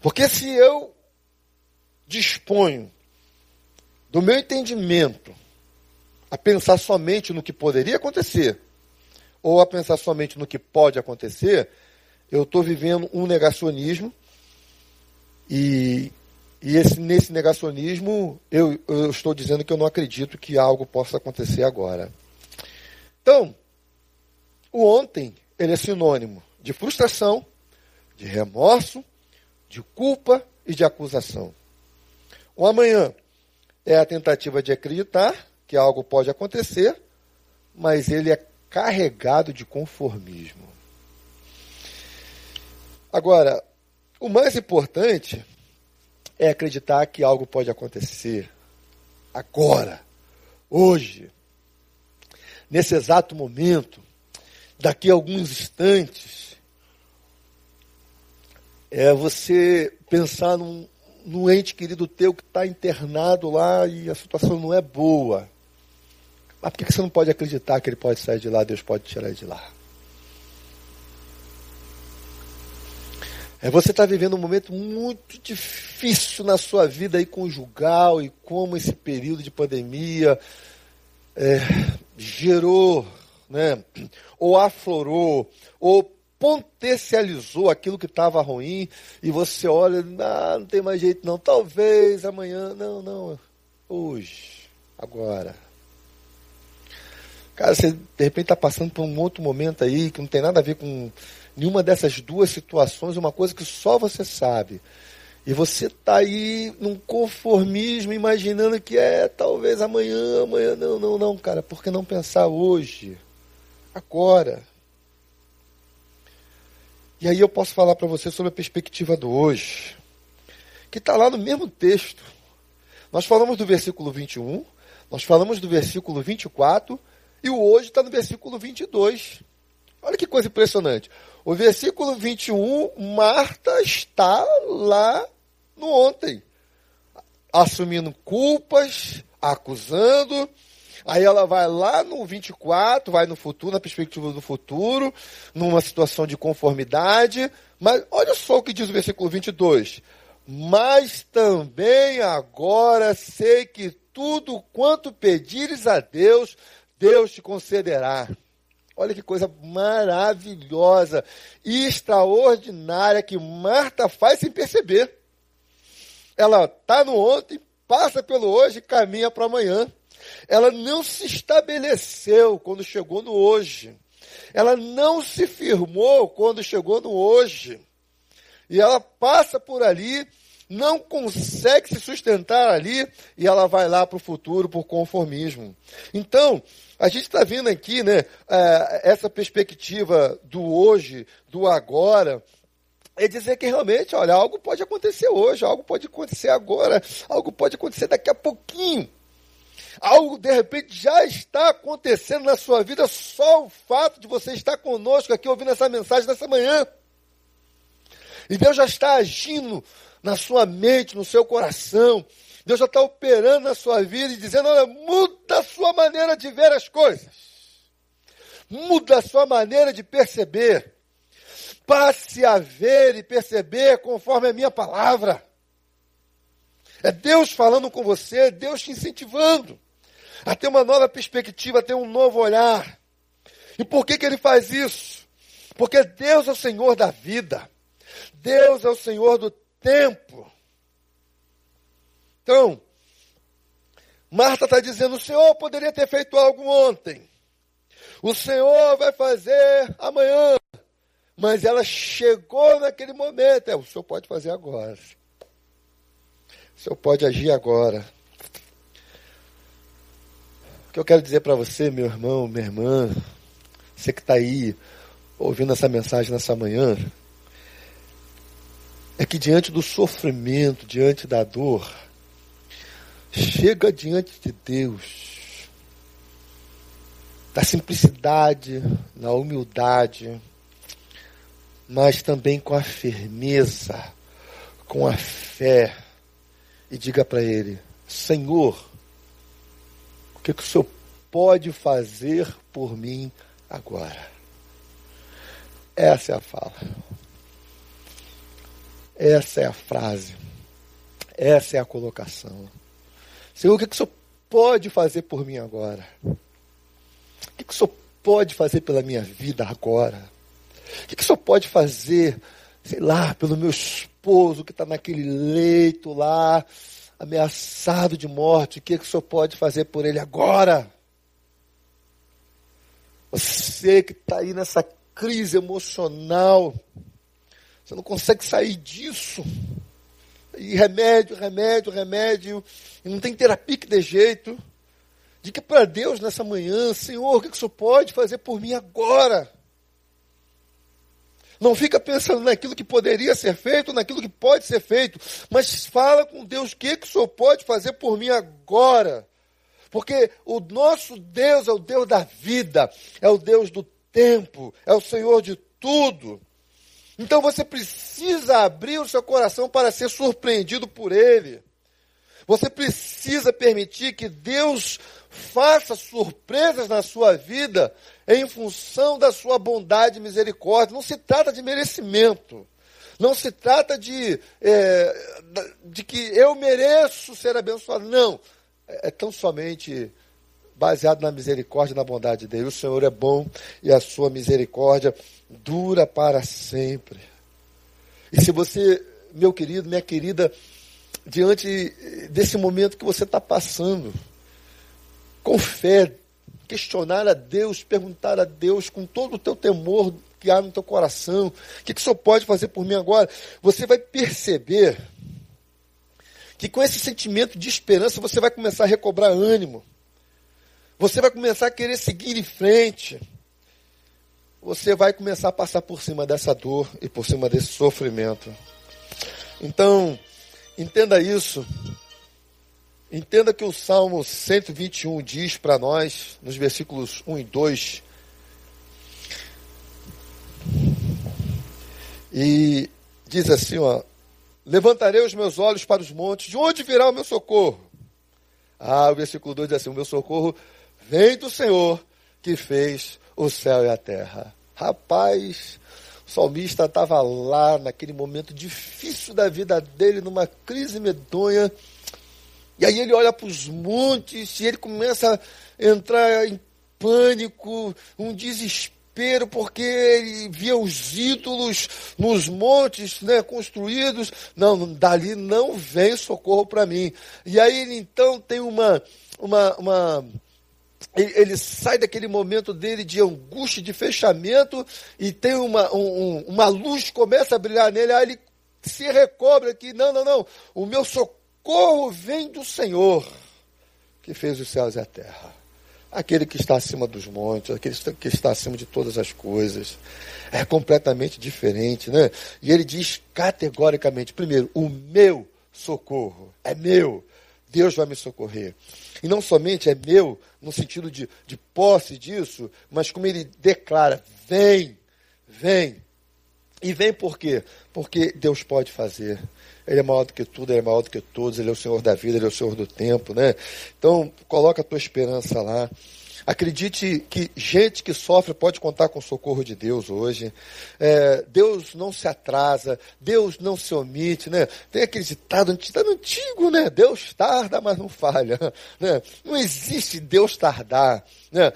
A: Porque se eu disponho do meu entendimento a pensar somente no que poderia acontecer, ou a pensar somente no que pode acontecer, eu estou vivendo um negacionismo e e esse, nesse negacionismo, eu, eu estou dizendo que eu não acredito que algo possa acontecer agora. Então, o ontem, ele é sinônimo de frustração, de remorso, de culpa e de acusação. O amanhã é a tentativa de acreditar que algo pode acontecer, mas ele é carregado de conformismo. Agora, o mais importante é acreditar que algo pode acontecer agora, hoje, nesse exato momento, daqui a alguns instantes. É você pensar num, num ente querido teu que está internado lá e a situação não é boa. Mas por que você não pode acreditar que ele pode sair de lá, Deus pode tirar ele de lá? É você está vivendo um momento muito difícil na sua vida aí conjugal e como esse período de pandemia é, gerou, né, ou aflorou, ou potencializou aquilo que estava ruim e você olha, ah, não tem mais jeito não, talvez amanhã, não, não, hoje, agora. Cara, você de repente está passando por um outro momento aí que não tem nada a ver com nenhuma dessas duas situações, uma coisa que só você sabe. E você está aí num conformismo, imaginando que é talvez amanhã, amanhã. Não, não, não, cara. Por que não pensar hoje? Agora. E aí eu posso falar para você sobre a perspectiva do hoje, que está lá no mesmo texto. Nós falamos do versículo 21, nós falamos do versículo 24, e o hoje está no versículo 22. Olha que coisa impressionante. O versículo 21, Marta está lá no ontem, assumindo culpas, acusando. Aí ela vai lá no 24, vai no futuro, na perspectiva do futuro, numa situação de conformidade. Mas olha só o que diz o versículo 22. Mas também agora sei que tudo quanto pedires a Deus, Deus te concederá. Olha que coisa maravilhosa e extraordinária que Marta faz sem perceber. Ela está no ontem, passa pelo hoje caminha para amanhã. Ela não se estabeleceu quando chegou no hoje. Ela não se firmou quando chegou no hoje. E ela passa por ali, não consegue se sustentar ali, e ela vai lá para o futuro por conformismo. Então, a gente está vendo aqui, né, é, essa perspectiva do hoje, do agora, é dizer que realmente, olha, algo pode acontecer hoje, algo pode acontecer agora, algo pode acontecer daqui a pouquinho. Algo de repente já está acontecendo na sua vida, só o fato de você estar conosco aqui ouvindo essa mensagem nessa manhã. E Deus já está agindo na sua mente, no seu coração. Deus já está operando na sua vida e dizendo: olha, muda a sua maneira de ver as coisas. Muda a sua maneira de perceber. Passe a ver e perceber conforme a minha palavra. É Deus falando com você, é Deus te incentivando a ter uma nova perspectiva, a ter um novo olhar. E por que, que ele faz isso? Porque Deus é o Senhor da vida. Deus é o Senhor do tempo. Então, Marta está dizendo: o Senhor poderia ter feito algo ontem. O Senhor vai fazer amanhã. Mas ela chegou naquele momento. É, o Senhor pode fazer agora. O Senhor pode agir agora. O que eu quero dizer para você, meu irmão, minha irmã, você que está aí ouvindo essa mensagem nessa manhã, é que diante do sofrimento, diante da dor, chega diante de Deus, da simplicidade, na humildade, mas também com a firmeza, com a fé, e diga para Ele: Senhor, o que, que o Senhor pode fazer por mim agora? Essa é a fala. Essa é a frase. Essa é a colocação. Senhor, o que, que o Senhor pode fazer por mim agora? O que, que o Senhor pode fazer pela minha vida agora? O que, que o Senhor pode fazer, sei lá, pelo meu esposo que está naquele leito lá, ameaçado de morte? O que, que o Senhor pode fazer por ele agora? Você que está aí nessa crise emocional, você não consegue sair disso. E remédio, remédio, remédio. E não tem terapia que dê jeito. Diga para Deus nessa manhã, Senhor, o que, que o Senhor pode fazer por mim agora? Não fica pensando naquilo que poderia ser feito, naquilo que pode ser feito, mas fala com Deus o que, que o Senhor pode fazer por mim agora. Porque o nosso Deus é o Deus da vida, é o Deus do tempo, é o Senhor de tudo. Então você precisa abrir o seu coração para ser surpreendido por Ele. Você precisa permitir que Deus faça surpresas na sua vida em função da sua bondade e misericórdia. Não se trata de merecimento. Não se trata de, é, de que eu mereço ser abençoado. Não. É, é tão somente baseado na misericórdia e na bondade de Deus. O Senhor é bom e a sua misericórdia dura para sempre. E se você, meu querido, minha querida, diante desse momento que você está passando, com fé, questionar a Deus, perguntar a Deus com todo o teu temor que há no teu coração, o que, que o Senhor pode fazer por mim agora? Você vai perceber que com esse sentimento de esperança você vai começar a recobrar ânimo. Você vai começar a querer seguir em frente. Você vai começar a passar por cima dessa dor e por cima desse sofrimento. Então, entenda isso. Entenda que o Salmo 121 diz para nós, nos versículos 1 e 2, E diz assim, ó, levantarei os meus olhos para os montes, de onde virá o meu socorro? Ah, o versículo 2 diz assim, o meu socorro vem do Senhor que fez o céu e a terra. Rapaz, o salmista estava lá naquele momento difícil da vida dele, numa crise medonha, e aí ele olha para os montes e ele começa a entrar em pânico, um desespero, porque ele via os ídolos nos montes né, construídos. Não, dali não vem socorro para mim. E aí ele então tem uma. uma, uma ele, sai daquele momento dele de angústia, de fechamento, e tem uma, um, uma luz começa a brilhar nele, aí ele se recobra aqui, não, não, não, o meu socorro vem do Senhor, que fez os céus e a terra aquele que está acima dos montes, aquele que está acima de todas as coisas. É completamente diferente, né? E ele diz categoricamente: primeiro, o meu socorro é meu. Deus vai me socorrer. E não somente é meu, no sentido de, de posse disso, mas como ele declara: vem, vem. E vem por quê? Porque Deus pode fazer. Ele é maior do que tudo, ele é maior do que todos, ele é o Senhor da vida, ele é o Senhor do tempo, né? Então, coloca a tua esperança lá. Acredite que gente que sofre pode contar com o socorro de Deus hoje. É, Deus não se atrasa, Deus não se omite, né? Tem aquele ditado antigo, né? Deus tarda, mas não falha. Né? Não existe Deus tardar. Né?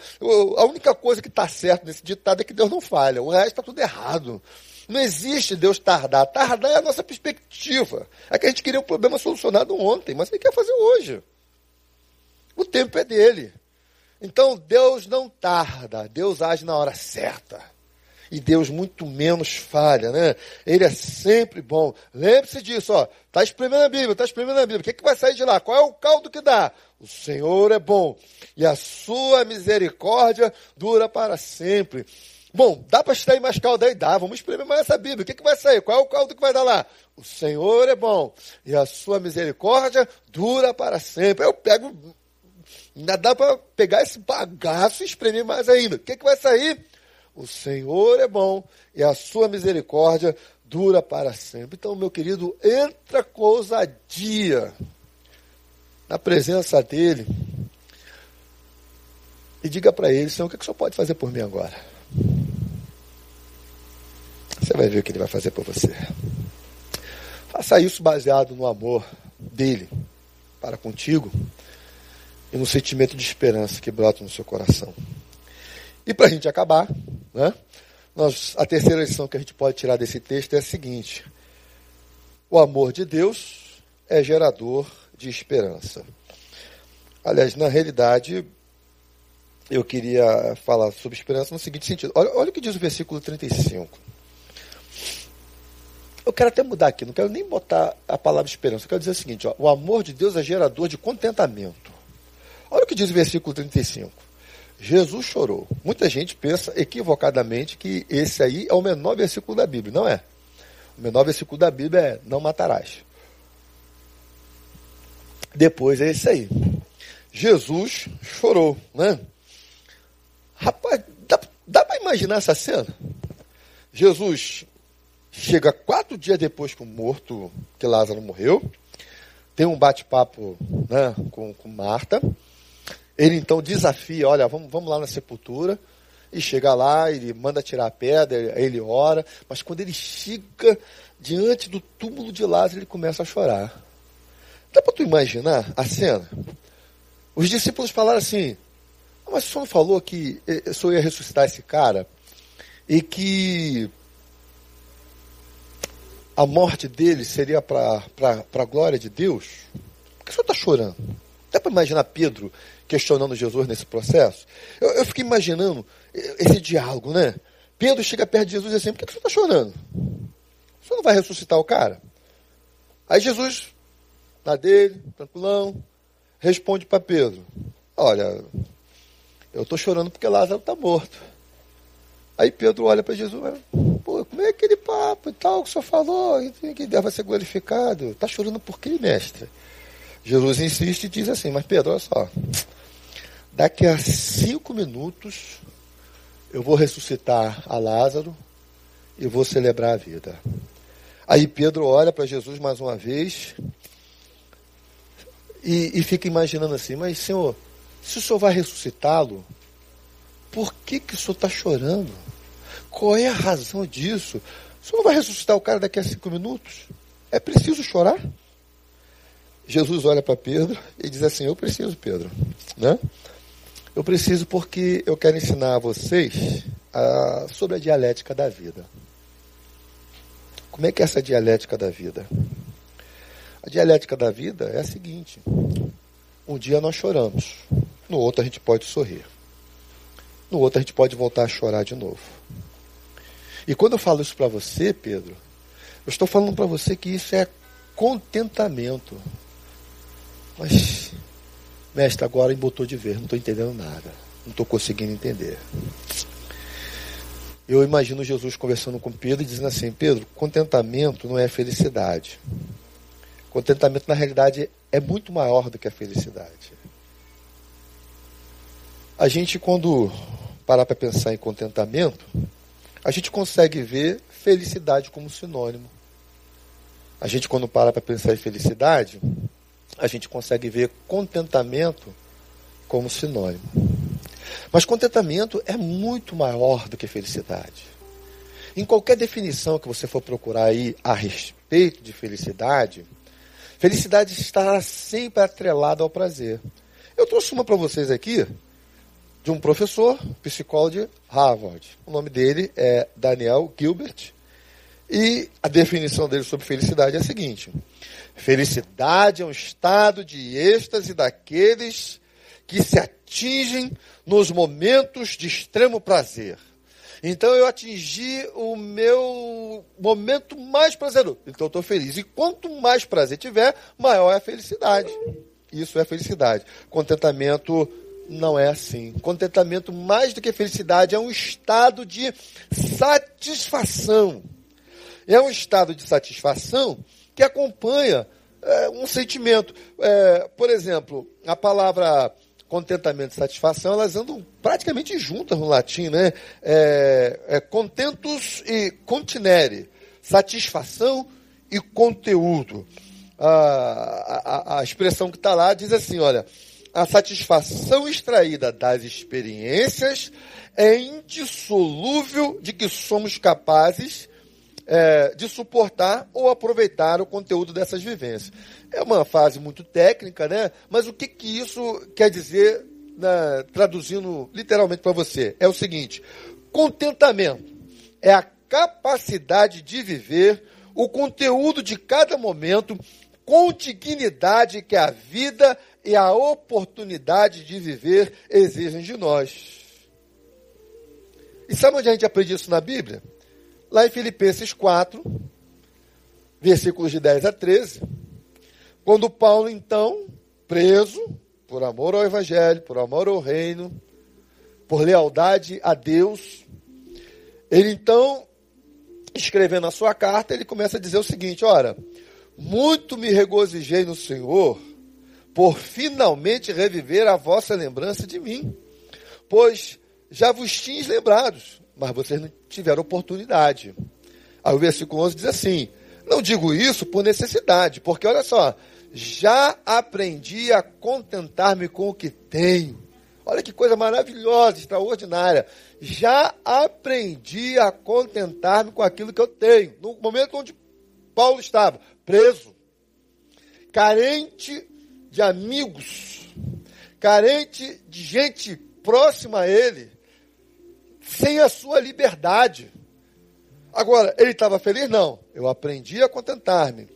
A: A única coisa que está certo nesse ditado é que Deus não falha. O resto está tudo errado. Não existe Deus tardar. Tardar é a nossa perspectiva. É que a gente queria o um problema solucionado ontem, mas ele quer fazer hoje. O tempo é dele. Então Deus não tarda, Deus age na hora certa. E Deus muito menos falha, né? Ele é sempre bom. Lembre-se disso, ó. Está espremendo a Bíblia, está espremendo a Bíblia. O que, que vai sair de lá? Qual é o caldo que dá? O Senhor é bom. E a sua misericórdia dura para sempre. Bom, dá para extrair mais caldo aí? Dá. Vamos espremer mais essa Bíblia. O que, que vai sair? Qual é o caldo que vai dar lá? O Senhor é bom. E a sua misericórdia dura para sempre. Eu pego Ainda dá para pegar esse bagaço e espremer mais ainda. O que, que vai sair? O Senhor é bom e a sua misericórdia dura para sempre. Então, meu querido, entra com ousadia na presença dele e diga para ele, Senhor, o que, que o Senhor pode fazer por mim agora? Você vai ver o que ele vai fazer por você. Faça isso baseado no amor dele para contigo e no sentimento de esperança que brota no seu coração. E para a gente acabar, né, nós, a terceira lição que a gente pode tirar desse texto é a seguinte: o amor de Deus é gerador de esperança. Aliás, na realidade, eu queria falar sobre esperança no seguinte sentido. Olha, olha o que diz o versículo 35. Eu quero até mudar aqui, não quero nem botar a palavra esperança. Eu quero dizer o seguinte: ó, o amor de Deus é gerador de contentamento. Olha o que diz o versículo 35. Jesus chorou. Muita gente pensa equivocadamente que esse aí é o menor versículo da Bíblia. Não é. O menor versículo da Bíblia é não matarás. Depois é esse aí. Jesus chorou, né? Rapaz, dá, dá para imaginar essa cena? Jesus chega quatro dias depois que o morto, que Lázaro morreu, tem um bate-papo né, com, com Marta. Ele então desafia, olha, vamos, vamos lá na sepultura. E chega lá, ele manda tirar a pedra, ele ora. Mas quando ele chega diante do túmulo de Lázaro, ele começa a chorar. Dá para tu imaginar a cena? Os discípulos falaram assim, ah, mas o senhor falou que o senhor ia ressuscitar esse cara e que a morte dele seria para a glória de Deus? Por que o senhor está chorando? Dá para imaginar Pedro questionando Jesus nesse processo. Eu, eu fiquei imaginando esse diálogo, né? Pedro chega perto de Jesus e diz assim: por que você está chorando? Você não vai ressuscitar o cara? Aí Jesus, na dele, tranquilão, responde para Pedro: Olha, eu estou chorando porque Lázaro está morto. Aí Pedro olha para Jesus, pô, como é aquele papo e tal que o senhor falou, que deve ser glorificado? Está chorando por quê, mestre? Jesus insiste e diz assim, mas Pedro, olha só, Daqui a cinco minutos eu vou ressuscitar a Lázaro e vou celebrar a vida. Aí Pedro olha para Jesus mais uma vez e, e, fica imaginando assim: Mas, Senhor, se o Senhor vai ressuscitá-lo, por que, que o Senhor está chorando? Qual é a razão disso? O Senhor não vai ressuscitar o cara daqui a cinco minutos? É preciso chorar? Jesus olha para Pedro e diz assim: Eu preciso, Pedro. Né? Eu preciso porque eu quero ensinar a vocês a, sobre a dialética da vida. Como é que é essa dialética da vida? A dialética da vida é a seguinte: um dia nós choramos, no outro a gente pode sorrir, no outro a gente pode voltar a chorar de novo. E quando eu falo isso para você, Pedro, eu estou falando para você que isso é contentamento. Mas, mestre, agora embotou de ver, não estou entendendo nada. Não estou conseguindo entender. Eu imagino Jesus conversando com Pedro e dizendo assim: Pedro, contentamento não é felicidade. Contentamento, na realidade, é muito maior do que a felicidade. A gente, quando parar para pensar em contentamento, a gente consegue ver felicidade como sinônimo. A gente, quando para para pensar em felicidade, a gente consegue ver contentamento como sinônimo. Mas contentamento é muito maior do que felicidade. Em qualquer definição que você for procurar aí a respeito de felicidade, felicidade estará sempre atrelada ao prazer. Eu trouxe uma para vocês aqui de um professor, psicólogo de Harvard. O nome dele é Daniel Gilbert. E a definição dele sobre felicidade é a seguinte: Felicidade é um estado de êxtase daqueles que se atingem nos momentos de extremo prazer. Então eu atingi o meu momento mais prazeroso. Então eu estou feliz. E quanto mais prazer tiver, maior é a felicidade. Isso é felicidade. Contentamento não é assim. Contentamento, mais do que felicidade, é um estado de satisfação. É um estado de satisfação que acompanha é, um sentimento. É, por exemplo, a palavra contentamento e satisfação, elas andam praticamente juntas no latim, né? É, é contentus e continere, satisfação e conteúdo. A, a, a expressão que está lá diz assim, olha, a satisfação extraída das experiências é indissolúvel de que somos capazes é, de suportar ou aproveitar o conteúdo dessas vivências. É uma fase muito técnica, né? Mas o que, que isso quer dizer, né, traduzindo literalmente para você? É o seguinte: contentamento é a capacidade de viver o conteúdo de cada momento com dignidade que a vida e a oportunidade de viver exigem de nós. E sabe onde a gente aprende isso na Bíblia? Lá em Filipenses 4, versículos de 10 a 13, quando Paulo, então, preso, por amor ao Evangelho, por amor ao reino, por lealdade a Deus, ele então, escrevendo a sua carta, ele começa a dizer o seguinte: ora, muito me regozijei no Senhor por finalmente reviver a vossa lembrança de mim, pois já vos tinhas lembrados, mas vocês não tiveram oportunidade. Aí o versículo 11 diz assim: Não digo isso por necessidade, porque olha só, já aprendi a contentar-me com o que tenho. Olha que coisa maravilhosa, extraordinária. Já aprendi a contentar-me com aquilo que eu tenho. No momento onde Paulo estava preso, carente de amigos, carente de gente próxima a ele, sem a sua liberdade. Agora, ele estava feliz? Não. Eu aprendi a contentar-me.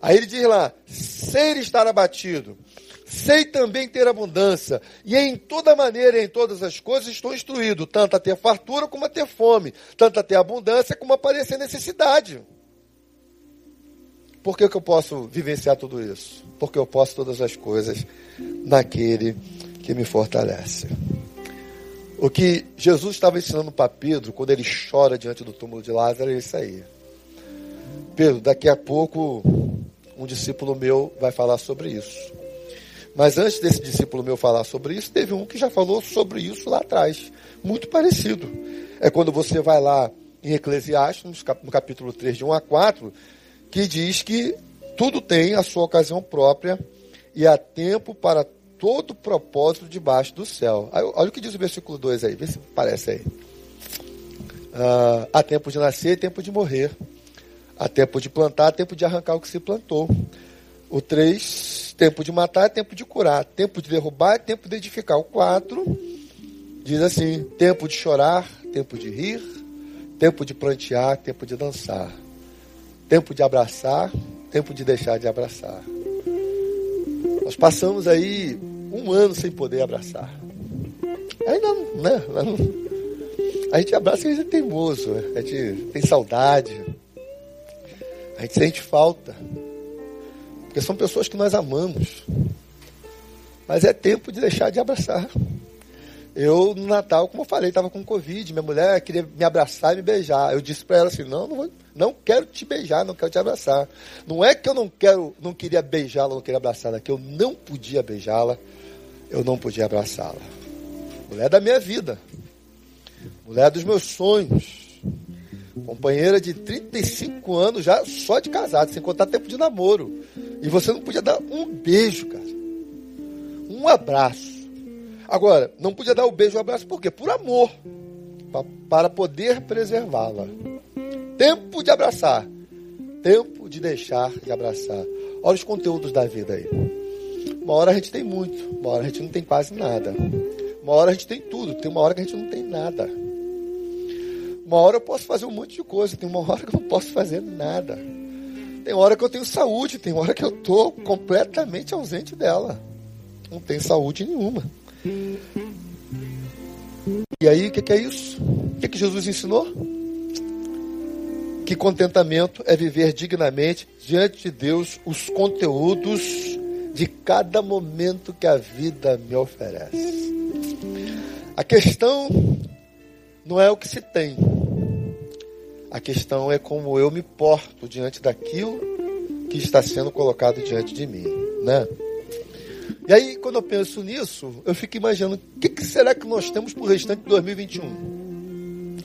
A: Aí ele diz lá: sei estar abatido, sei também ter abundância, e em toda maneira e em todas as coisas estou instruído, tanto a ter fartura como a ter fome, tanto a ter abundância como a parecer necessidade. Por que, que eu posso vivenciar tudo isso? Porque eu posso todas as coisas naquele que me fortalece. O que Jesus estava ensinando para Pedro, quando ele chora diante do túmulo de Lázaro, é isso aí. Pedro, daqui a pouco um discípulo meu vai falar sobre isso. Mas antes desse discípulo meu falar sobre isso, teve um que já falou sobre isso lá atrás. Muito parecido. É quando você vai lá em Eclesiastes, no capítulo 3, de 1 a 4, que diz que tudo tem a sua ocasião própria e há tempo para todo propósito debaixo do céu. Olha o que diz o versículo 2 aí, vê se parece aí. Ah, há tempo de nascer e tempo de morrer. Há tempo de plantar, tempo de arrancar o que se plantou. O 3, tempo de matar, é tempo de curar. Tempo de derrubar, é tempo de edificar. O 4 diz assim: tempo de chorar, tempo de rir, tempo de plantear, tempo de dançar. Tempo de abraçar, tempo de deixar de abraçar. Nós passamos aí um ano sem poder abraçar. Ainda né? A gente abraça e a gente é teimoso, a gente tem saudade, a gente sente falta. Porque são pessoas que nós amamos. Mas é tempo de deixar de abraçar. Eu, no Natal, como eu falei, estava com Covid. Minha mulher queria me abraçar e me beijar. Eu disse para ela assim: não, não, vou, não quero te beijar, não quero te abraçar. Não é que eu não quero, não queria beijá-la, não queria abraçá-la, é que eu não podia beijá-la, eu não podia abraçá-la. Mulher da minha vida. Mulher dos meus sonhos. Companheira de 35 anos já só de casado, sem contar tempo de namoro. E você não podia dar um beijo, cara. Um abraço. Agora, não podia dar o beijo ou o abraço por quê? Por amor. Para poder preservá-la. Tempo de abraçar. Tempo de deixar de abraçar. Olha os conteúdos da vida aí. Uma hora a gente tem muito, uma hora a gente não tem quase nada. Uma hora a gente tem tudo, tem uma hora que a gente não tem nada. Uma hora eu posso fazer um monte de coisa, tem uma hora que eu não posso fazer nada. Tem hora que eu tenho saúde, tem hora que eu estou completamente ausente dela. Não tem saúde nenhuma. E aí, o que, que, é isso? O que, que Jesus ensinou? Que contentamento é viver dignamente diante de Deus os conteúdos de cada momento que a vida me oferece. A questão não é o que se tem, a questão é como eu me porto diante daquilo que está sendo colocado diante de mim, né? E aí, quando eu penso nisso, eu fico imaginando o que, que será que nós temos para o restante de 2021?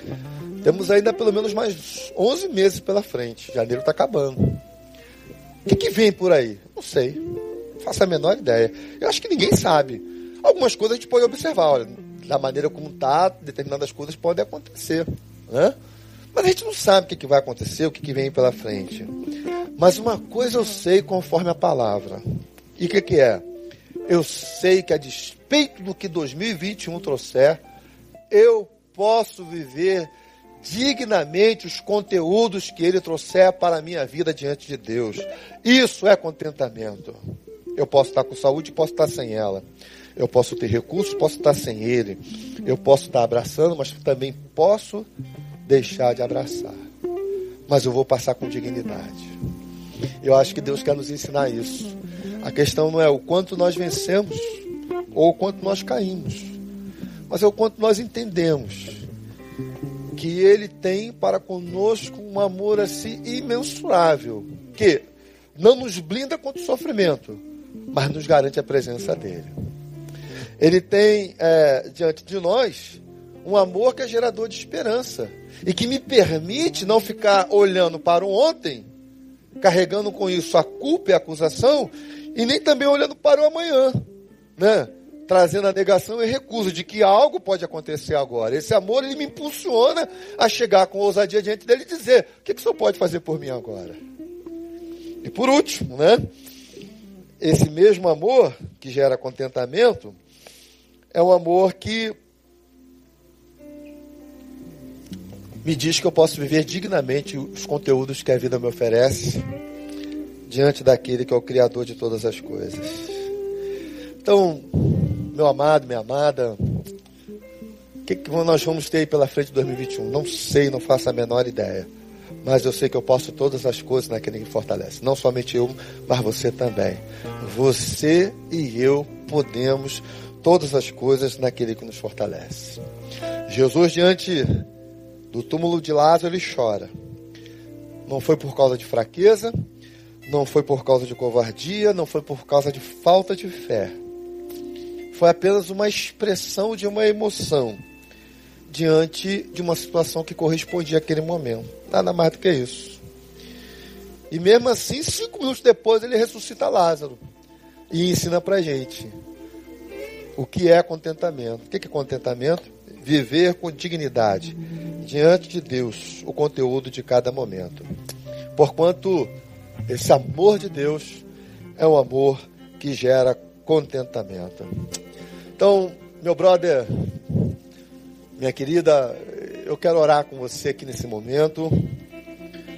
A: Temos ainda pelo menos mais 11 meses pela frente. Janeiro está acabando. O que, que vem por aí? Não sei. Não faço a menor ideia. Eu acho que ninguém sabe. Algumas coisas a gente pode observar. Olha, da maneira como está, determinadas coisas podem acontecer. Né? Mas a gente não sabe o que, que vai acontecer, o que, que vem pela frente. Mas uma coisa eu sei conforme a palavra. E o que, que é? Eu sei que a despeito do que 2021 trouxer, eu posso viver dignamente os conteúdos que ele trouxer para a minha vida diante de Deus. Isso é contentamento. Eu posso estar com saúde, posso estar sem ela. Eu posso ter recursos, posso estar sem ele. Eu posso estar abraçando, mas também posso deixar de abraçar. Mas eu vou passar com dignidade. Eu acho que Deus quer nos ensinar isso. A questão não é o quanto nós vencemos ou o quanto nós caímos, mas é o quanto nós entendemos que Ele tem para conosco um amor assim imensurável, que não nos blinda contra o sofrimento, mas nos garante a presença dEle. Ele tem é, diante de nós um amor que é gerador de esperança e que me permite não ficar olhando para o ontem, carregando com isso a culpa e a acusação e nem também olhando para o amanhã, né? Trazendo a negação e recusa de que algo pode acontecer agora. Esse amor ele me impulsiona a chegar com ousadia diante dele e dizer: o que, que o senhor pode fazer por mim agora? E por último, né? Esse mesmo amor que gera contentamento é um amor que me diz que eu posso viver dignamente os conteúdos que a vida me oferece diante daquele que é o Criador de todas as coisas. Então, meu amado, minha amada, o que, que nós vamos ter aí pela frente de 2021? Não sei, não faço a menor ideia. Mas eu sei que eu posso todas as coisas naquele que fortalece. Não somente eu, mas você também. Você e eu podemos todas as coisas naquele que nos fortalece. Jesus, diante do túmulo de Lázaro, ele chora. Não foi por causa de fraqueza, não foi por causa de covardia, não foi por causa de falta de fé. Foi apenas uma expressão de uma emoção diante de uma situação que correspondia àquele momento. Nada mais do que isso. E mesmo assim, cinco minutos depois, ele ressuscita Lázaro e ensina para gente o que é contentamento. O que é contentamento? Viver com dignidade diante de Deus, o conteúdo de cada momento. Porquanto esse amor de Deus é um amor que gera contentamento. Então, meu brother, minha querida, eu quero orar com você aqui nesse momento,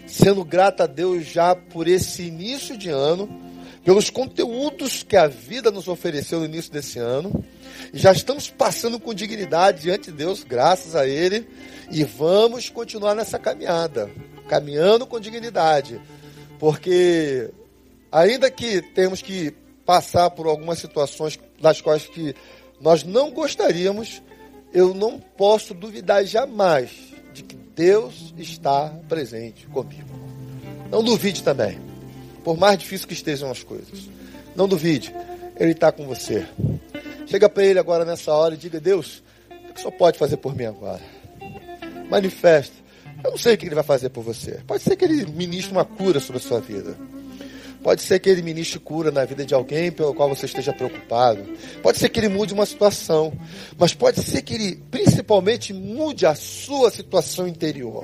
A: sendo grato a Deus já por esse início de ano, pelos conteúdos que a vida nos ofereceu no início desse ano. Já estamos passando com dignidade diante de Deus, graças a Ele, e vamos continuar nessa caminhada, caminhando com dignidade, porque ainda que temos que passar por algumas situações das quais que nós não gostaríamos, eu não posso duvidar jamais de que Deus está presente comigo. Não duvide também, por mais difícil que estejam as coisas. Não duvide, Ele está com você. Chega para Ele agora nessa hora e diga: Deus, o que Senhor pode fazer por mim agora? Manifesta. Eu não sei o que Ele vai fazer por você. Pode ser que Ele ministre uma cura sobre a sua vida. Pode ser que ele ministre cura na vida de alguém pelo qual você esteja preocupado. Pode ser que ele mude uma situação. Mas pode ser que ele, principalmente, mude a sua situação interior.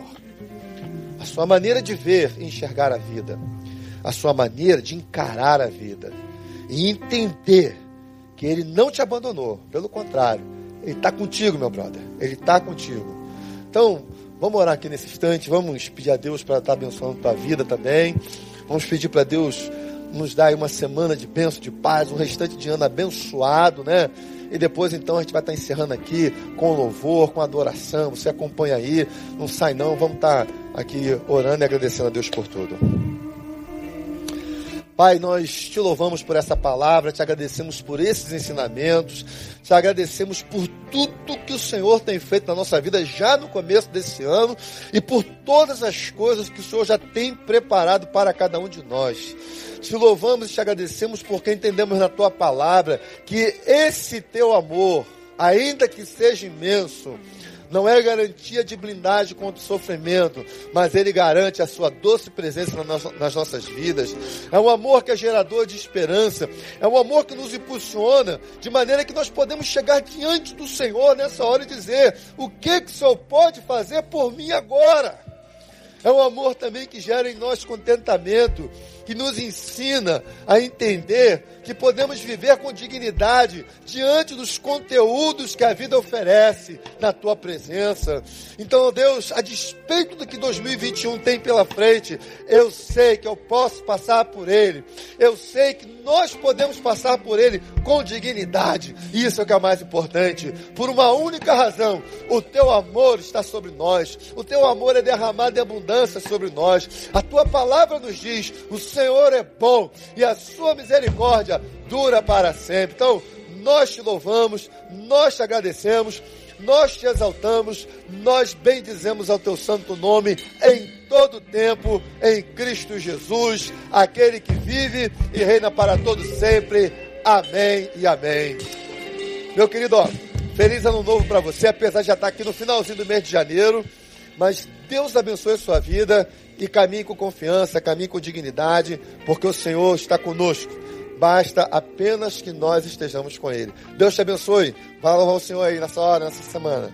A: A sua maneira de ver e enxergar a vida. A sua maneira de encarar a vida. E entender que ele não te abandonou. Pelo contrário, ele está contigo, meu brother. Ele está contigo. Então, vamos orar aqui nesse instante. Vamos pedir a Deus para estar abençoando a tua vida também. Vamos pedir para Deus nos dar uma semana de bênção, de paz, um restante de ano abençoado, né? E depois então a gente vai estar encerrando aqui com louvor, com adoração. Você acompanha aí, não sai não, vamos estar aqui orando e agradecendo a Deus por tudo. Pai, nós te louvamos por essa palavra, te agradecemos por esses ensinamentos, te agradecemos por tudo que o Senhor tem feito na nossa vida já no começo desse ano e por todas as coisas que o Senhor já tem preparado para cada um de nós. Te louvamos e te agradecemos porque entendemos na tua palavra que esse teu amor, ainda que seja imenso, não é garantia de blindagem contra o sofrimento, mas ele garante a sua doce presença nas nossas vidas. É um amor que é gerador de esperança, é um amor que nos impulsiona, de maneira que nós podemos chegar diante do Senhor nessa hora e dizer: o que, que o Senhor pode fazer por mim agora? É um amor também que gera em nós contentamento, que nos ensina a entender que podemos viver com dignidade diante dos conteúdos que a vida oferece na tua presença. Então, Deus, a despeito do que 2021 tem pela frente, eu sei que eu posso passar por ele. Eu sei que nós podemos passar por ele com dignidade. Isso é o que é mais importante. Por uma única razão: o teu amor está sobre nós. O teu amor é derramado em abundância sobre nós. A tua palavra nos diz: o Senhor é bom e a sua misericórdia dura para sempre. Então, nós te louvamos, nós te agradecemos, nós te exaltamos, nós bendizemos ao teu santo nome em todo tempo, em Cristo Jesus, aquele que vive e reina para todos sempre. Amém e amém. Meu querido, ó, feliz ano novo para você, apesar de já estar aqui no finalzinho do mês de janeiro, mas Deus abençoe a sua vida e caminhe com confiança, caminhe com dignidade, porque o Senhor está conosco. Basta apenas que nós estejamos com Ele. Deus te abençoe. Vai louvar o Senhor aí nessa hora, nessa semana.